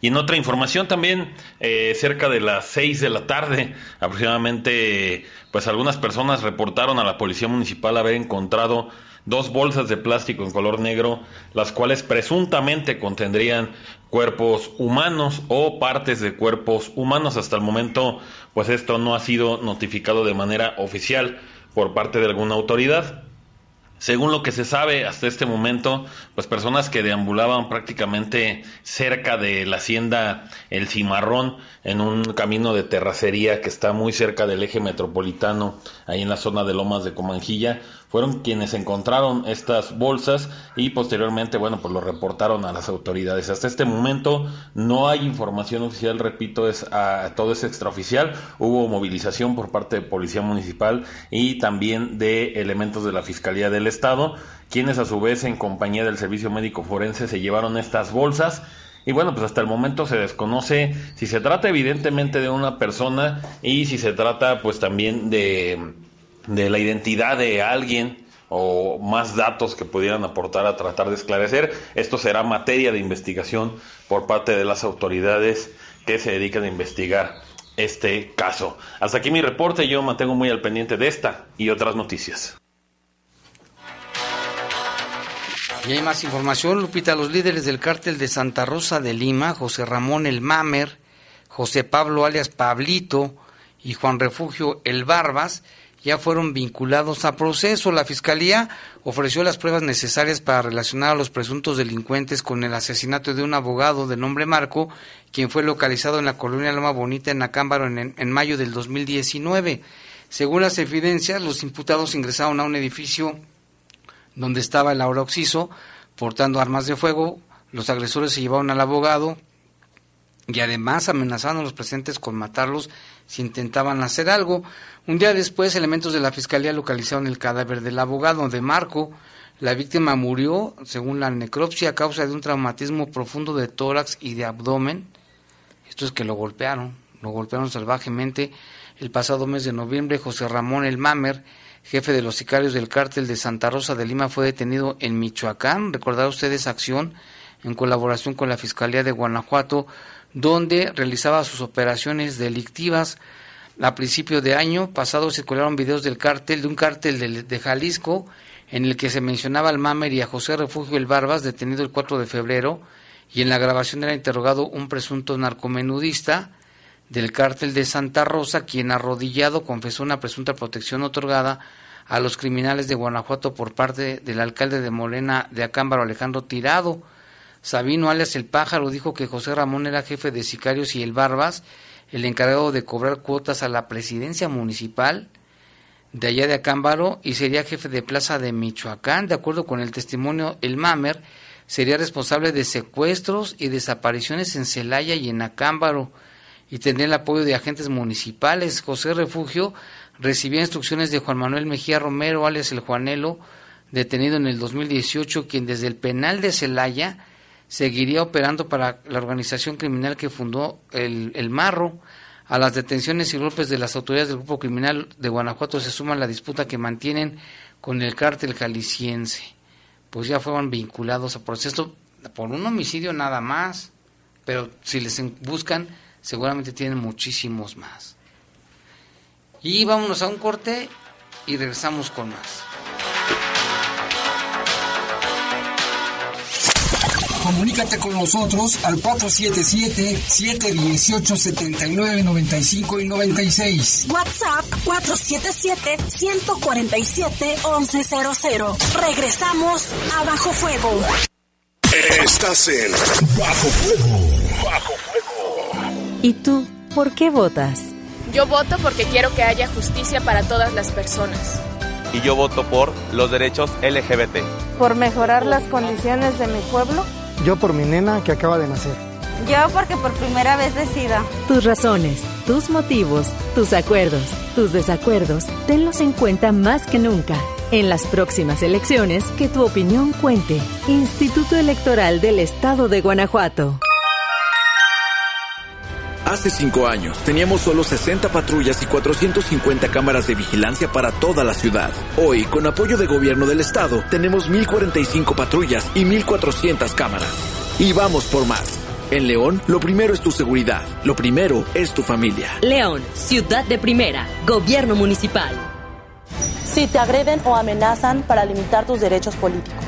S17: Y en otra información también, eh, cerca de las 6 de la tarde, aproximadamente, pues algunas personas reportaron a la Policía Municipal haber encontrado dos bolsas de plástico en color negro, las cuales presuntamente contendrían cuerpos humanos o partes de cuerpos humanos. Hasta el momento, pues esto no ha sido notificado de manera oficial por parte de alguna autoridad. Según lo que se sabe hasta este momento, pues personas que deambulaban prácticamente cerca de la hacienda El Cimarrón, en un camino de terracería que está muy cerca del eje metropolitano, ahí en la zona de Lomas de Comanjilla, fueron quienes encontraron estas bolsas y posteriormente, bueno, pues lo reportaron a las autoridades. Hasta este momento no hay información oficial, repito, es a, todo es extraoficial. Hubo movilización por parte de Policía Municipal y también de elementos de la Fiscalía del Estado, quienes a su vez en compañía del Servicio Médico Forense se llevaron estas bolsas. Y bueno, pues hasta el momento se desconoce si se trata evidentemente de una persona y si se trata pues también de de la identidad de alguien o más datos que pudieran aportar a tratar de esclarecer. Esto será materia de investigación por parte de las autoridades que se dedican a investigar este caso. Hasta aquí mi reporte, yo mantengo muy al pendiente de esta y otras noticias.
S1: Y hay más información, Lupita, los líderes del cártel de Santa Rosa de Lima, José Ramón El Mamer, José Pablo alias Pablito y Juan Refugio El Barbas, ya fueron vinculados a proceso. La Fiscalía ofreció las pruebas necesarias para relacionar a los presuntos delincuentes con el asesinato de un abogado de nombre Marco, quien fue localizado en la colonia Loma Bonita en Acámbaro en, en mayo del 2019. Según las evidencias, los imputados ingresaron a un edificio donde estaba el ahora Oxiso, portando armas de fuego. Los agresores se llevaron al abogado y además amenazaron a los presentes con matarlos si intentaban hacer algo. Un día después, elementos de la fiscalía localizaron el cadáver del abogado de Marco. La víctima murió, según la necropsia, a causa de un traumatismo profundo de tórax y de abdomen. Esto es que lo golpearon, lo golpearon salvajemente. El pasado mes de noviembre, José Ramón El Mamer, jefe de los sicarios del cártel de Santa Rosa de Lima, fue detenido en Michoacán. ¿Recordar ustedes acción en colaboración con la Fiscalía de Guanajuato, donde realizaba sus operaciones delictivas. A principio de año pasado circularon videos del cártel, de un cártel de, Jalisco, en el que se mencionaba al Mamer y a José Refugio El Barbas, detenido el 4 de febrero, y en la grabación era interrogado un presunto narcomenudista del cártel de Santa Rosa, quien arrodillado confesó una presunta protección otorgada a los criminales de Guanajuato por parte del alcalde de Morena de Acámbaro, Alejandro Tirado. Sabino alias El Pájaro dijo que José Ramón era jefe de sicarios y el Barbas, el encargado de cobrar cuotas a la presidencia municipal de allá de Acámbaro y sería jefe de plaza de Michoacán. De acuerdo con el testimonio, el Mamer sería responsable de secuestros y desapariciones en Celaya y en Acámbaro y tendría el apoyo de agentes municipales. José Refugio recibía instrucciones de Juan Manuel Mejía Romero, alias el Juanelo, detenido en el 2018, quien desde el penal de Celaya seguiría operando para la organización criminal que fundó el, el Marro. A las detenciones y golpes de las autoridades del grupo criminal de Guanajuato se suma la disputa que mantienen con el cártel jalisciense. Pues ya fueron vinculados a proceso por un homicidio nada más, pero si les buscan seguramente tienen muchísimos más. Y vámonos a un corte y regresamos con más.
S3: Comunícate con nosotros al 477-718-7995 y 96.
S4: WhatsApp 477-147-1100. Regresamos a Bajo Fuego.
S12: Estás en Bajo Fuego. Bajo Fuego.
S8: ¿Y tú, por qué votas?
S18: Yo voto porque quiero que haya justicia para todas las personas.
S19: Y yo voto por los derechos LGBT.
S20: Por mejorar las condiciones de mi pueblo.
S21: Yo por mi nena que acaba de nacer.
S22: Yo porque por primera vez decida.
S8: Tus razones, tus motivos, tus acuerdos, tus desacuerdos, tenlos en cuenta más que nunca. En las próximas elecciones, que tu opinión cuente. Instituto Electoral del Estado de Guanajuato.
S5: Hace cinco años teníamos solo 60 patrullas y 450 cámaras de vigilancia para toda la ciudad. Hoy, con apoyo de gobierno del estado, tenemos 1045 patrullas y 1400 cámaras. Y vamos por más. En León, lo primero es tu seguridad, lo primero es tu familia.
S8: León, ciudad de primera, gobierno municipal.
S23: Si te agreden o amenazan para limitar tus derechos políticos.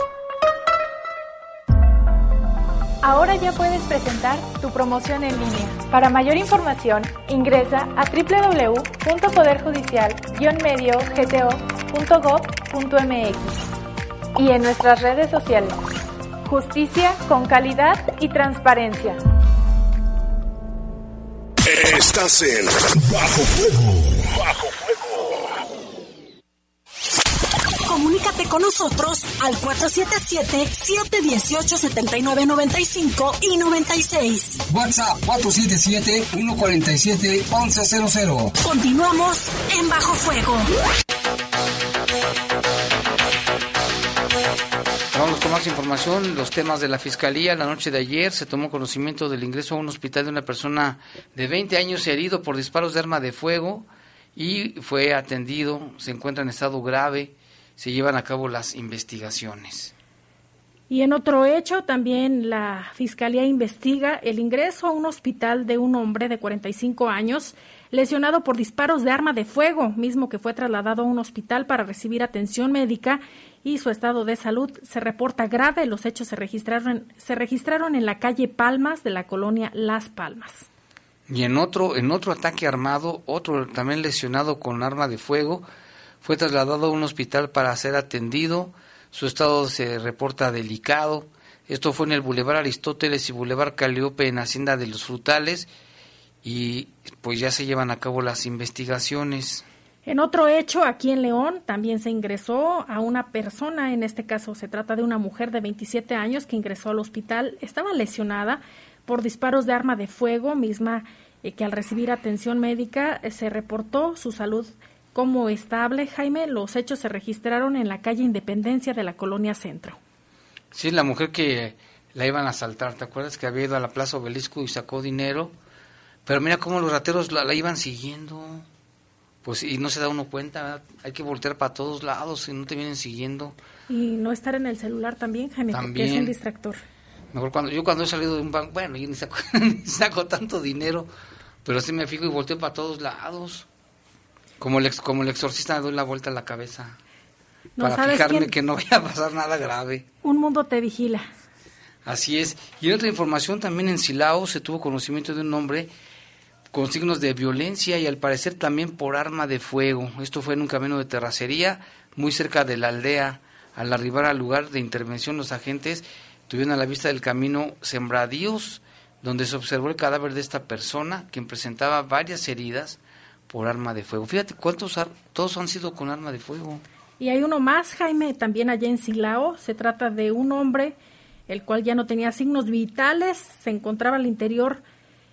S14: Ya puedes presentar tu promoción en línea. Para mayor información, ingresa a www.poderjudicial-medio-gto.gov.mx y en nuestras redes sociales. Justicia con calidad y transparencia.
S12: Estás en Bajo Fuego. Bajo Fuego.
S4: Comunícate con nosotros al 477-718-7995 y 96.
S3: WhatsApp 477-147-1100.
S4: Continuamos en Bajo Fuego.
S1: Vamos con más información, los temas de la Fiscalía. La noche de ayer se tomó conocimiento del ingreso a un hospital de una persona de 20 años herido por disparos de arma de fuego y fue atendido, se encuentra en estado grave, se llevan a cabo las investigaciones.
S2: Y en otro hecho, también la Fiscalía investiga el ingreso a un hospital de un hombre de 45 años lesionado por disparos de arma de fuego, mismo que fue trasladado a un hospital para recibir atención médica y su estado de salud se reporta grave. Los hechos se registraron, se registraron en la calle Palmas de la colonia Las Palmas.
S1: Y en otro, en otro ataque armado, otro también lesionado con arma de fuego, fue trasladado a un hospital para ser atendido. Su estado se reporta delicado. Esto fue en el Boulevard Aristóteles y Boulevard Caliope en Hacienda de los Frutales y pues ya se llevan a cabo las investigaciones.
S2: En otro hecho, aquí en León, también se ingresó a una persona, en este caso se trata de una mujer de 27 años que ingresó al hospital, estaba lesionada por disparos de arma de fuego, misma eh, que al recibir atención médica eh, se reportó su salud como estable. Jaime, los hechos se registraron en la calle Independencia de la Colonia Centro.
S1: Sí, la mujer que la iban a asaltar, ¿te acuerdas que había ido a la Plaza Obelisco y sacó dinero? Pero mira cómo los rateros la, la iban siguiendo. Pues y no se da uno cuenta, hay que voltear para todos lados y no te vienen siguiendo.
S2: Y no estar en el celular también, Jaime, que es un distractor.
S1: Mejor cuando yo cuando he salido de un banco, bueno, yo ni saco, ni saco tanto dinero, pero sí me fijo y volteo para todos lados. Como el, ex, como el exorcista doy la vuelta a la cabeza.
S2: No
S1: para fijarme que no vaya a pasar nada grave.
S2: Un mundo te vigila.
S1: Así es. Y en otra información, también en Silao se tuvo conocimiento de un hombre con signos de violencia y al parecer también por arma de fuego. Esto fue en un camino de terracería muy cerca de la aldea. Al arribar al lugar de intervención, los agentes tuvieron a la vista del camino sembradíos, donde se observó el cadáver de esta persona, quien presentaba varias heridas por arma de fuego. Fíjate cuántos, todos han sido con arma de fuego.
S2: Y hay uno más, Jaime, también allá en Silao. Se trata de un hombre, el cual ya no tenía signos vitales, se encontraba al interior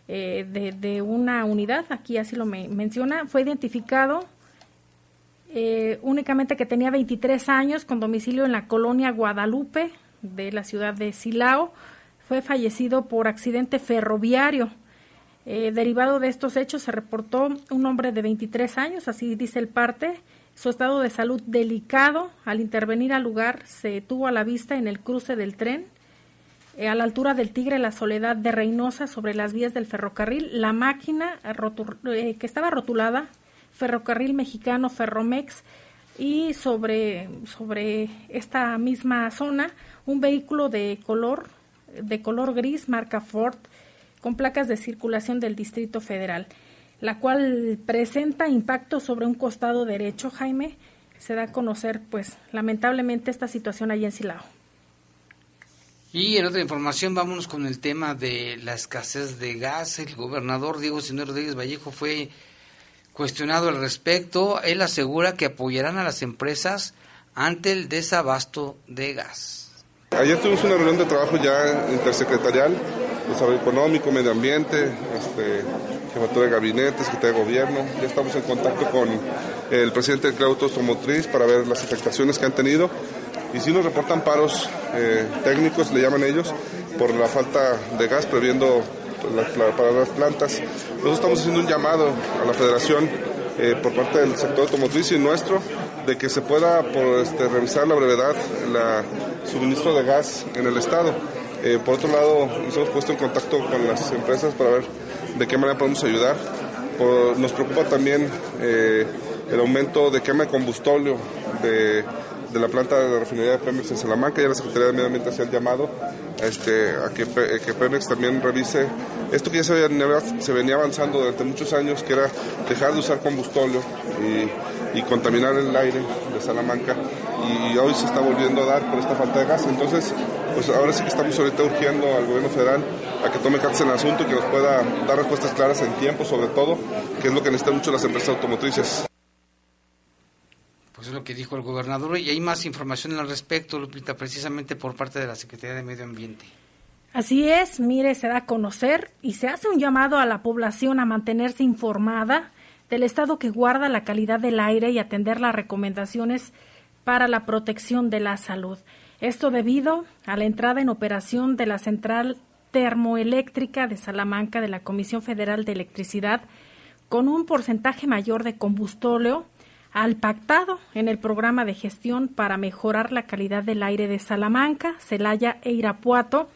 S2: eh, de, una unidad, aquí así lo menciona, fue identificado eh, únicamente que tenía 23 años con domicilio en la colonia Guadalupe de la ciudad de Silao, fue fallecido por accidente ferroviario. Eh, derivado de estos hechos se reportó un hombre de 23 años, así dice el parte, su estado de salud delicado. Al intervenir al lugar se tuvo a la vista en el cruce del tren eh, a la altura del Tigre La Soledad de Reynosa, sobre las vías del ferrocarril, la máquina eh, que estaba rotulada Ferrocarril Mexicano Ferromex y sobre, sobre esta misma zona un vehículo de color, de color gris marca Ford con placas de circulación del Distrito Federal, la cual presenta impacto sobre un costado derecho, Jaime. Se da a conocer, pues, lamentablemente esta situación allí en Silao.
S1: Y en otra información, vámonos con el tema de la escasez de gas. El gobernador Diego Señor Rodríguez Vallejo fue cuestionado al respecto. Él asegura que apoyarán a las empresas ante el desabasto de gas.
S24: Ayer tuvimos una reunión de trabajo ya intersecretarial, desarrollo económico, medio ambiente, este, jefatura de gabinete, secretaría de gobierno. Ya estamos en contacto con el presidente del Club Automotriz para ver las afectaciones que han tenido y si nos reportan paros eh, técnicos, le llaman ellos, por la falta de gas, previendo para las plantas. Nosotros estamos haciendo un llamado a la federación eh, por parte del sector automotriz y nuestro de que se pueda este, revisar la brevedad el suministro de gas en el estado. Eh, por otro lado, nos hemos puesto en contacto con las empresas para ver de qué manera podemos ayudar. nos preocupa también el aumento de quema de combustible de de la planta de refinería de Pemex en Salamanca. Ya la Secretaría de Medio Ambiente hacía el llamado este, a que, que, Pemex también revise esto que ya se venía, se avanzando durante muchos años, que era dejar de usar combustible y, y, contaminar el aire de Salamanca. Y hoy se está volviendo a dar por esta falta de gas. Entonces, pues ahora sí que estamos ahorita urgiendo al gobierno federal a que tome cartas en el asunto y que nos pueda dar respuestas claras en tiempo, sobre todo, que es lo que necesitan mucho las empresas automotrices.
S1: Pues es lo que dijo el gobernador y hay más información al respecto, Lupita, precisamente por parte de la Secretaría de Medio Ambiente.
S2: Así es, mire, se da a conocer y se hace un llamado a la población a mantenerse informada del estado que guarda la calidad del aire y atender las recomendaciones para la protección de la salud. Esto debido a la entrada en operación de la central termoeléctrica de Salamanca de la Comisión Federal de Electricidad con un porcentaje mayor de combustóleo al pactado en el programa de gestión para mejorar la calidad del aire de Salamanca, Celaya e Irapuato,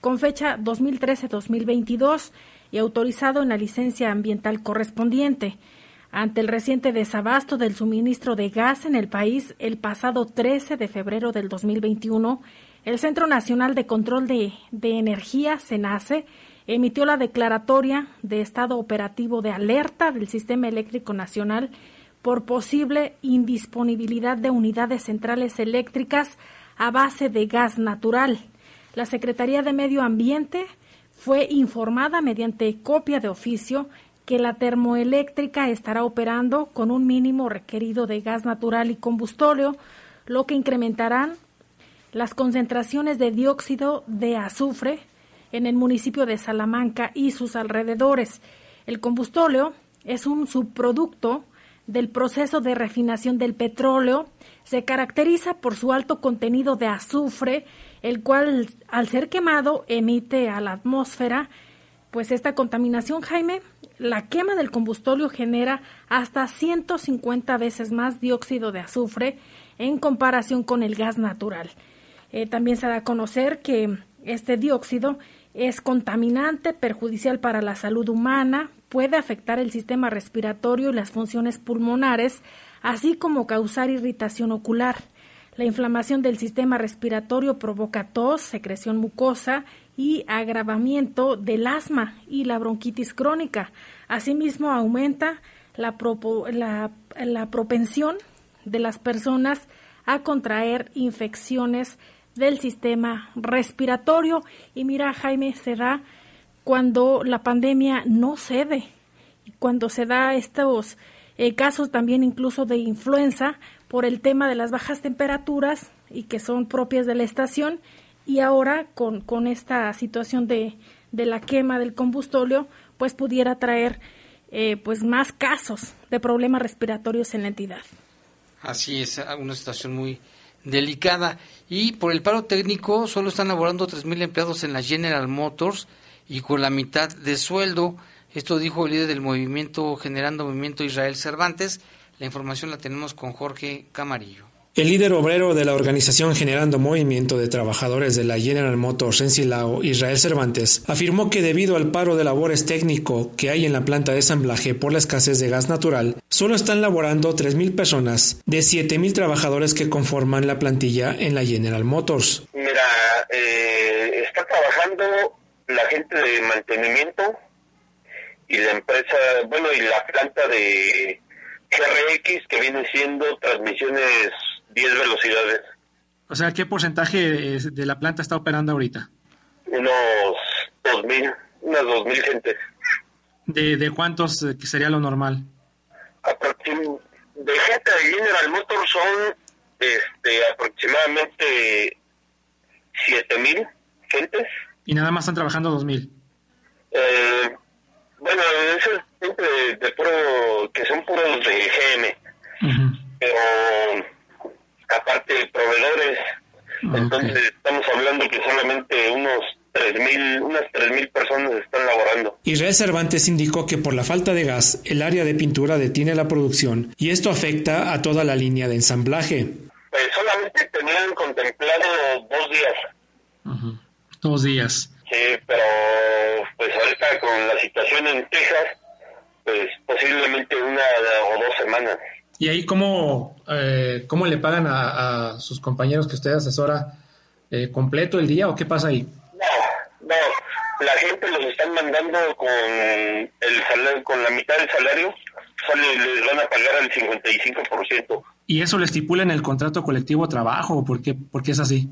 S2: con fecha 2013-2022 y autorizado en la licencia ambiental correspondiente. Ante el reciente desabasto del suministro de gas en el país, el pasado 13 de febrero del 2021, el Centro Nacional de Control de, Energía, CENACE, emitió la declaratoria de estado operativo de alerta del Sistema Eléctrico Nacional por posible indisponibilidad de unidades centrales eléctricas a base de gas natural. La Secretaría de Medio Ambiente fue informada mediante copia de oficio que la termoeléctrica estará operando con un mínimo requerido de gas natural y combustóleo, lo que incrementarán las concentraciones de dióxido de azufre en el municipio de Salamanca y sus alrededores. El combustóleo es un subproducto del proceso de refinación del petróleo. Se caracteriza por su alto contenido de azufre, el cual al ser quemado emite a la atmósfera pues esta contaminación, Jaime, la quema del combustóleo genera hasta 150 veces más dióxido de azufre en comparación con el gas natural. Eh, también se da a conocer que este dióxido es contaminante, perjudicial para la salud humana, puede afectar el sistema respiratorio y las funciones pulmonares, así como causar irritación ocular. La inflamación del sistema respiratorio provoca tos, secreción mucosa y agravamiento del asma y la bronquitis crónica. Asimismo, aumenta la, la, la propensión de las personas a contraer infecciones del sistema respiratorio. Y mira, Jaime, se da cuando la pandemia no cede, cuando se da estos eh, casos también incluso de influenza por el tema de las bajas temperaturas y que son propias de la estación y ahora con, con esta situación de, de la quema del combustóleo pues pudiera traer eh, pues más casos de problemas respiratorios en la entidad.
S1: Así es, una situación muy delicada. Y por el paro técnico solo están laborando 3.000 empleados en la General Motors y con la mitad de sueldo. Esto dijo el líder del movimiento Generando Movimiento Israel Cervantes. La información la tenemos con Jorge Camarillo.
S25: El líder obrero de la organización Generando Movimiento de Trabajadores de la General Motors en Silao, Israel Cervantes, afirmó que debido al paro de labores técnico que hay en la planta de ensamblaje por la escasez de gas natural, solo están laborando 3.000 personas de 7.000 trabajadores que conforman la plantilla en la General Motors.
S26: Mira, eh, está trabajando la gente de mantenimiento y la empresa, bueno, y la planta de GRX que viene siendo transmisiones 10 velocidades.
S25: O sea, ¿qué porcentaje de la planta está operando ahorita?
S26: Unos 2.000, unas 2.000 gente.
S25: ¿De, ¿De cuántos eh, que sería lo normal?
S26: De gente de General Motors son este, aproximadamente 7.000 gentes.
S25: ¿Y nada más están trabajando 2.000?
S26: Eh, bueno, eso es gente de, puro, que son puros de GM. Pero aparte proveedores. Entonces estamos hablando que solamente unos 3.000, unas 3.000 personas están
S25: Israel Cervantes indicó que por la falta de gas, el área de pintura detiene la producción y esto afecta a toda la línea de ensamblaje.
S26: Pues solamente tenían contemplado dos días.
S25: Dos días.
S26: Sí, pero pues ahorita con la situación en Texas, pues posiblemente una o dos semanas.
S25: ¿Y ahí cómo, eh, cómo le pagan a, sus compañeros que usted asesora eh, completo el día o qué pasa ahí?
S26: La gente los están mandando con el salario, con la mitad del salario, sale, les van a pagar el 55%.
S25: ¿Y eso lo estipula en el contrato colectivo de trabajo o por qué, por qué es así?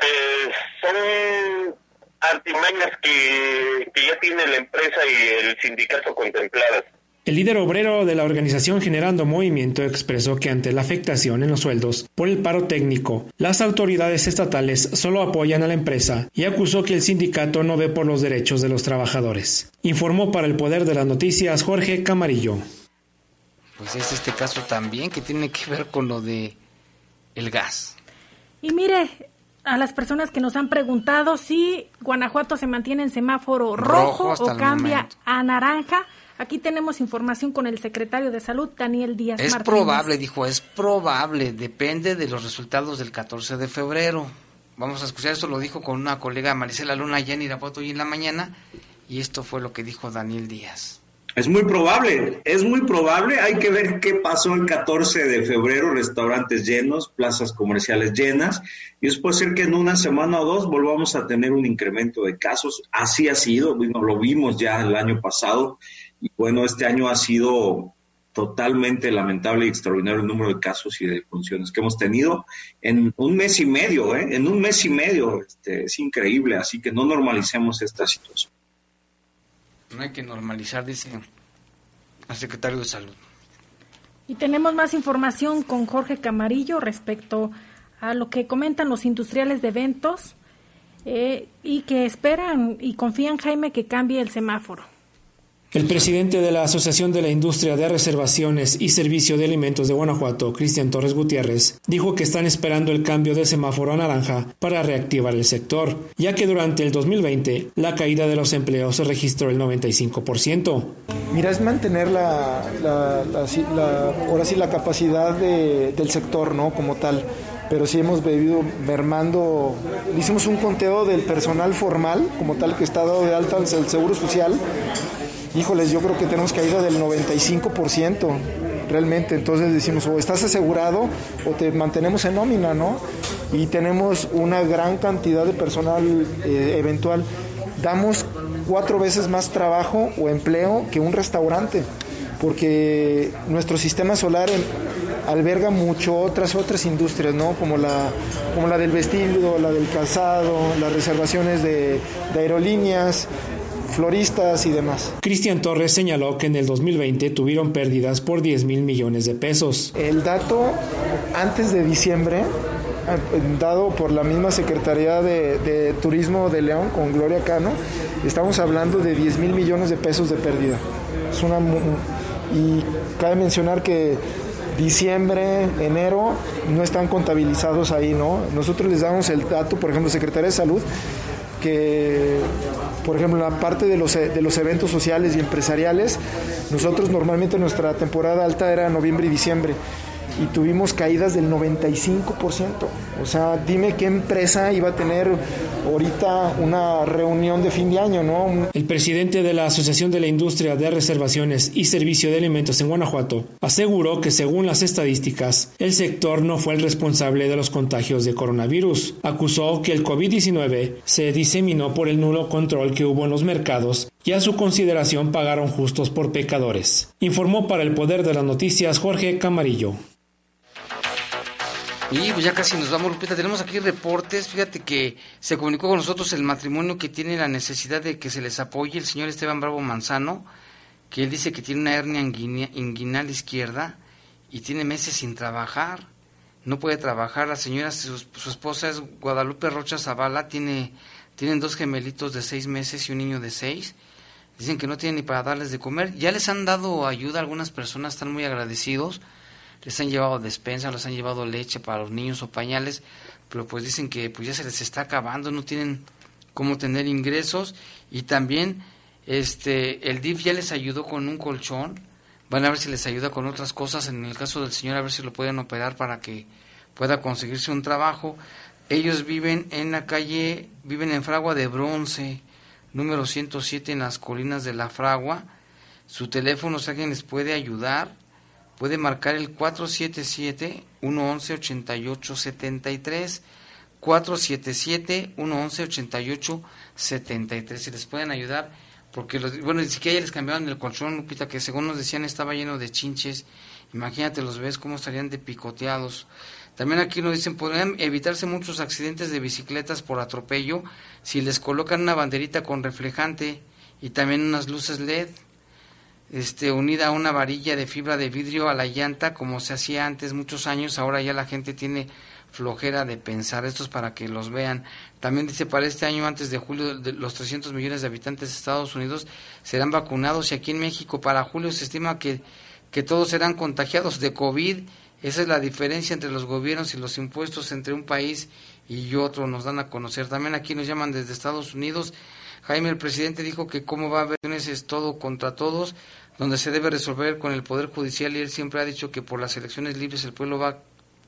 S26: Eh, son artimañas que, que ya tiene la empresa y el sindicato contempladas.
S25: El líder obrero de la organización Generando Movimiento expresó que ante la afectación en los sueldos por el paro técnico, las autoridades estatales solo apoyan a la empresa y acusó que el sindicato no ve por los derechos de los trabajadores. Informó para el Poder de las Noticias Jorge Camarillo.
S1: Pues es este caso también que tiene que ver con lo de el gas.
S2: Y mire, a las personas que nos han preguntado si Guanajuato se mantiene en semáforo rojo, o cambia a naranja, Aquí tenemos información con el secretario de Salud, Daniel Díaz
S1: Es probable, dijo, es probable, depende de los resultados del 14 de febrero. Vamos a escuchar esto, lo dijo con una colega Marisela Luna allá en Irapuato hoy en la mañana, y esto fue lo que dijo Daniel Díaz.
S27: Es muy probable, es muy probable. Hay que ver qué pasó el 14 de febrero, restaurantes llenos, plazas comerciales llenas, y es puede ser que en una semana o dos volvamos a tener un incremento de casos. Así ha sido, bueno, lo vimos ya el año pasado, y bueno, este año ha sido totalmente lamentable y extraordinario el número de casos y de funciones que hemos tenido en un mes y medio, ¿eh? en un mes y medio, este, es increíble, así que no normalicemos esta situación.
S1: No hay que normalizar, dice el secretario de Salud.
S2: Y tenemos más información con Jorge Camarillo respecto a lo que comentan los industriales de eventos eh, y que esperan y confían, Jaime, que cambie el semáforo.
S25: El presidente de la Asociación de la Industria de Reservaciones y Servicio de Alimentos de Guanajuato, Cristian Torres Gutiérrez, dijo que están esperando el cambio de semáforo a naranja para reactivar el sector, ya que durante el 2020 la caída de los empleos se registró el 95%.
S28: Mira, es mantener la, ahora sí la capacidad del sector, ¿no? Como tal pero sí hemos vivido mermando, hicimos un conteo del personal formal, como tal que está dado de alta el Seguro Social, híjoles, yo creo que tenemos caída del 95% realmente. Entonces decimos, o estás asegurado o te mantenemos en nómina, ¿no? Y tenemos una gran cantidad de personal eh, eventual. Damos cuatro veces más trabajo o empleo que un restaurante, porque nuestro sistema solar alberga mucho otras otras industrias, ¿no? Como la, como la del vestido, la del calzado, las reservaciones de, de aerolíneas, floristas y demás.
S25: Cristian Torres señaló que en el 2020 tuvieron pérdidas por 10 mil millones de pesos.
S28: El dato antes de diciembre dado por la misma Secretaría de, Turismo de León con Gloria Cano, estamos hablando de 10 mil millones de pesos de pérdida. Es una, y cabe mencionar que diciembre, enero no están contabilizados ahí, ¿no? Nosotros les damos el dato, por ejemplo, Secretaría de Salud, que por ejemplo, la parte de los, de los eventos sociales y empresariales, nosotros normalmente nuestra temporada alta era noviembre y diciembre y tuvimos caídas del 95%. O sea, dime qué empresa iba a tener ahorita una reunión de fin de año, ¿no?
S25: El presidente de la Asociación de la Industria de Reservaciones y Servicio de Alimentos en Guanajuato aseguró que según las estadísticas, el sector no fue el responsable de los contagios de coronavirus. Acusó que el COVID-19 se diseminó por el nulo control que hubo en los mercados y a su consideración pagaron justos por pecadores. Informó para el Poder de las Noticias Jorge Camarillo.
S1: Y pues ya casi nos vamos, Lupita. Tenemos aquí reportes. Fíjate que se comunicó con nosotros el matrimonio que tiene la necesidad de que se les apoye, el señor Esteban Bravo Manzano, que él dice que tiene una hernia inguinal izquierda y tiene meses sin trabajar. No puede trabajar. La señora, su, esposa es Guadalupe Rocha Zavala, tiene, tienen dos gemelitos de seis meses y un niño de seis. Dicen que no tienen ni para darles de comer. Ya les han dado ayuda, algunas personas están muy agradecidos les han llevado despensa, les han llevado leche para los niños o pañales, pero pues dicen que pues ya se les está acabando, no tienen cómo tener ingresos y también este el DIF ya les ayudó con un colchón, van a ver si les ayuda con otras cosas, en el caso del señor a ver si lo pueden operar para que pueda conseguirse un trabajo. Ellos viven en la calle, viven en Fragua de Bronce, número 107 en las colinas de la Fragua. Su teléfono, si alguien les puede ayudar, puede marcar el 477-111-8873. 477-111-8873. Si les pueden ayudar, porque los, bueno, ni siquiera les cambiaron el colchón, Lupita, que según nos decían estaba lleno de chinches. Imagínate los ves cómo estarían de picoteados. También aquí nos dicen, podrían evitarse muchos accidentes de bicicletas por atropello si les colocan una banderita con reflejante y también unas luces LED este, unida a una varilla de fibra de vidrio a la llanta, como se hacía antes muchos años, ahora ya la gente tiene flojera de pensar, esto es para que los vean. También dice, para este año, antes de julio, de los 300 millones de habitantes de Estados Unidos serán vacunados y aquí en México para julio se estima que, que todos serán contagiados de COVID. Esa es la diferencia entre los gobiernos y los impuestos entre un país y otro, nos dan a conocer. También aquí nos llaman desde Estados Unidos Jaime, el presidente, dijo que cómo va a haber es todo contra todos, donde se debe resolver con el Poder Judicial y él siempre ha dicho que por las elecciones libres el pueblo va a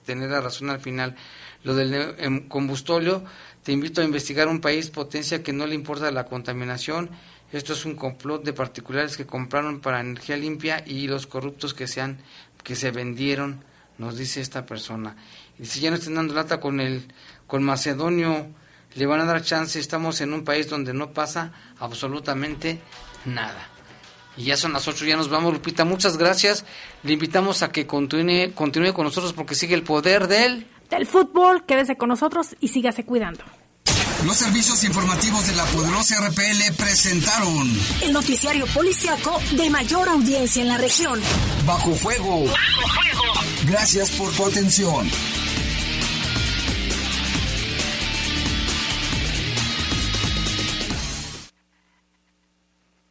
S1: tener la razón al final. Lo del em, combustóleo, te invito a investigar un país potencia que no le importa la contaminación Esto es un complot de particulares que compraron para energía limpia y los corruptos que se, han, que se vendieron, nos dice esta persona. Y si ya no están dando lata con el con Macedonio, le van a dar chance, estamos en un país donde no pasa absolutamente nada. Y ya son las 8, ya nos vamos, Lupita. Muchas gracias. Le invitamos a que continúe, continúe con nosotros porque sigue el poder del...
S2: Del fútbol, quédese con nosotros y sígase cuidando.
S3: Los servicios informativos de la poderosa RPL presentaron
S4: el noticiario policiaco de mayor audiencia en la región.
S3: Bajo fuego. Bajo fuego. Gracias por tu atención.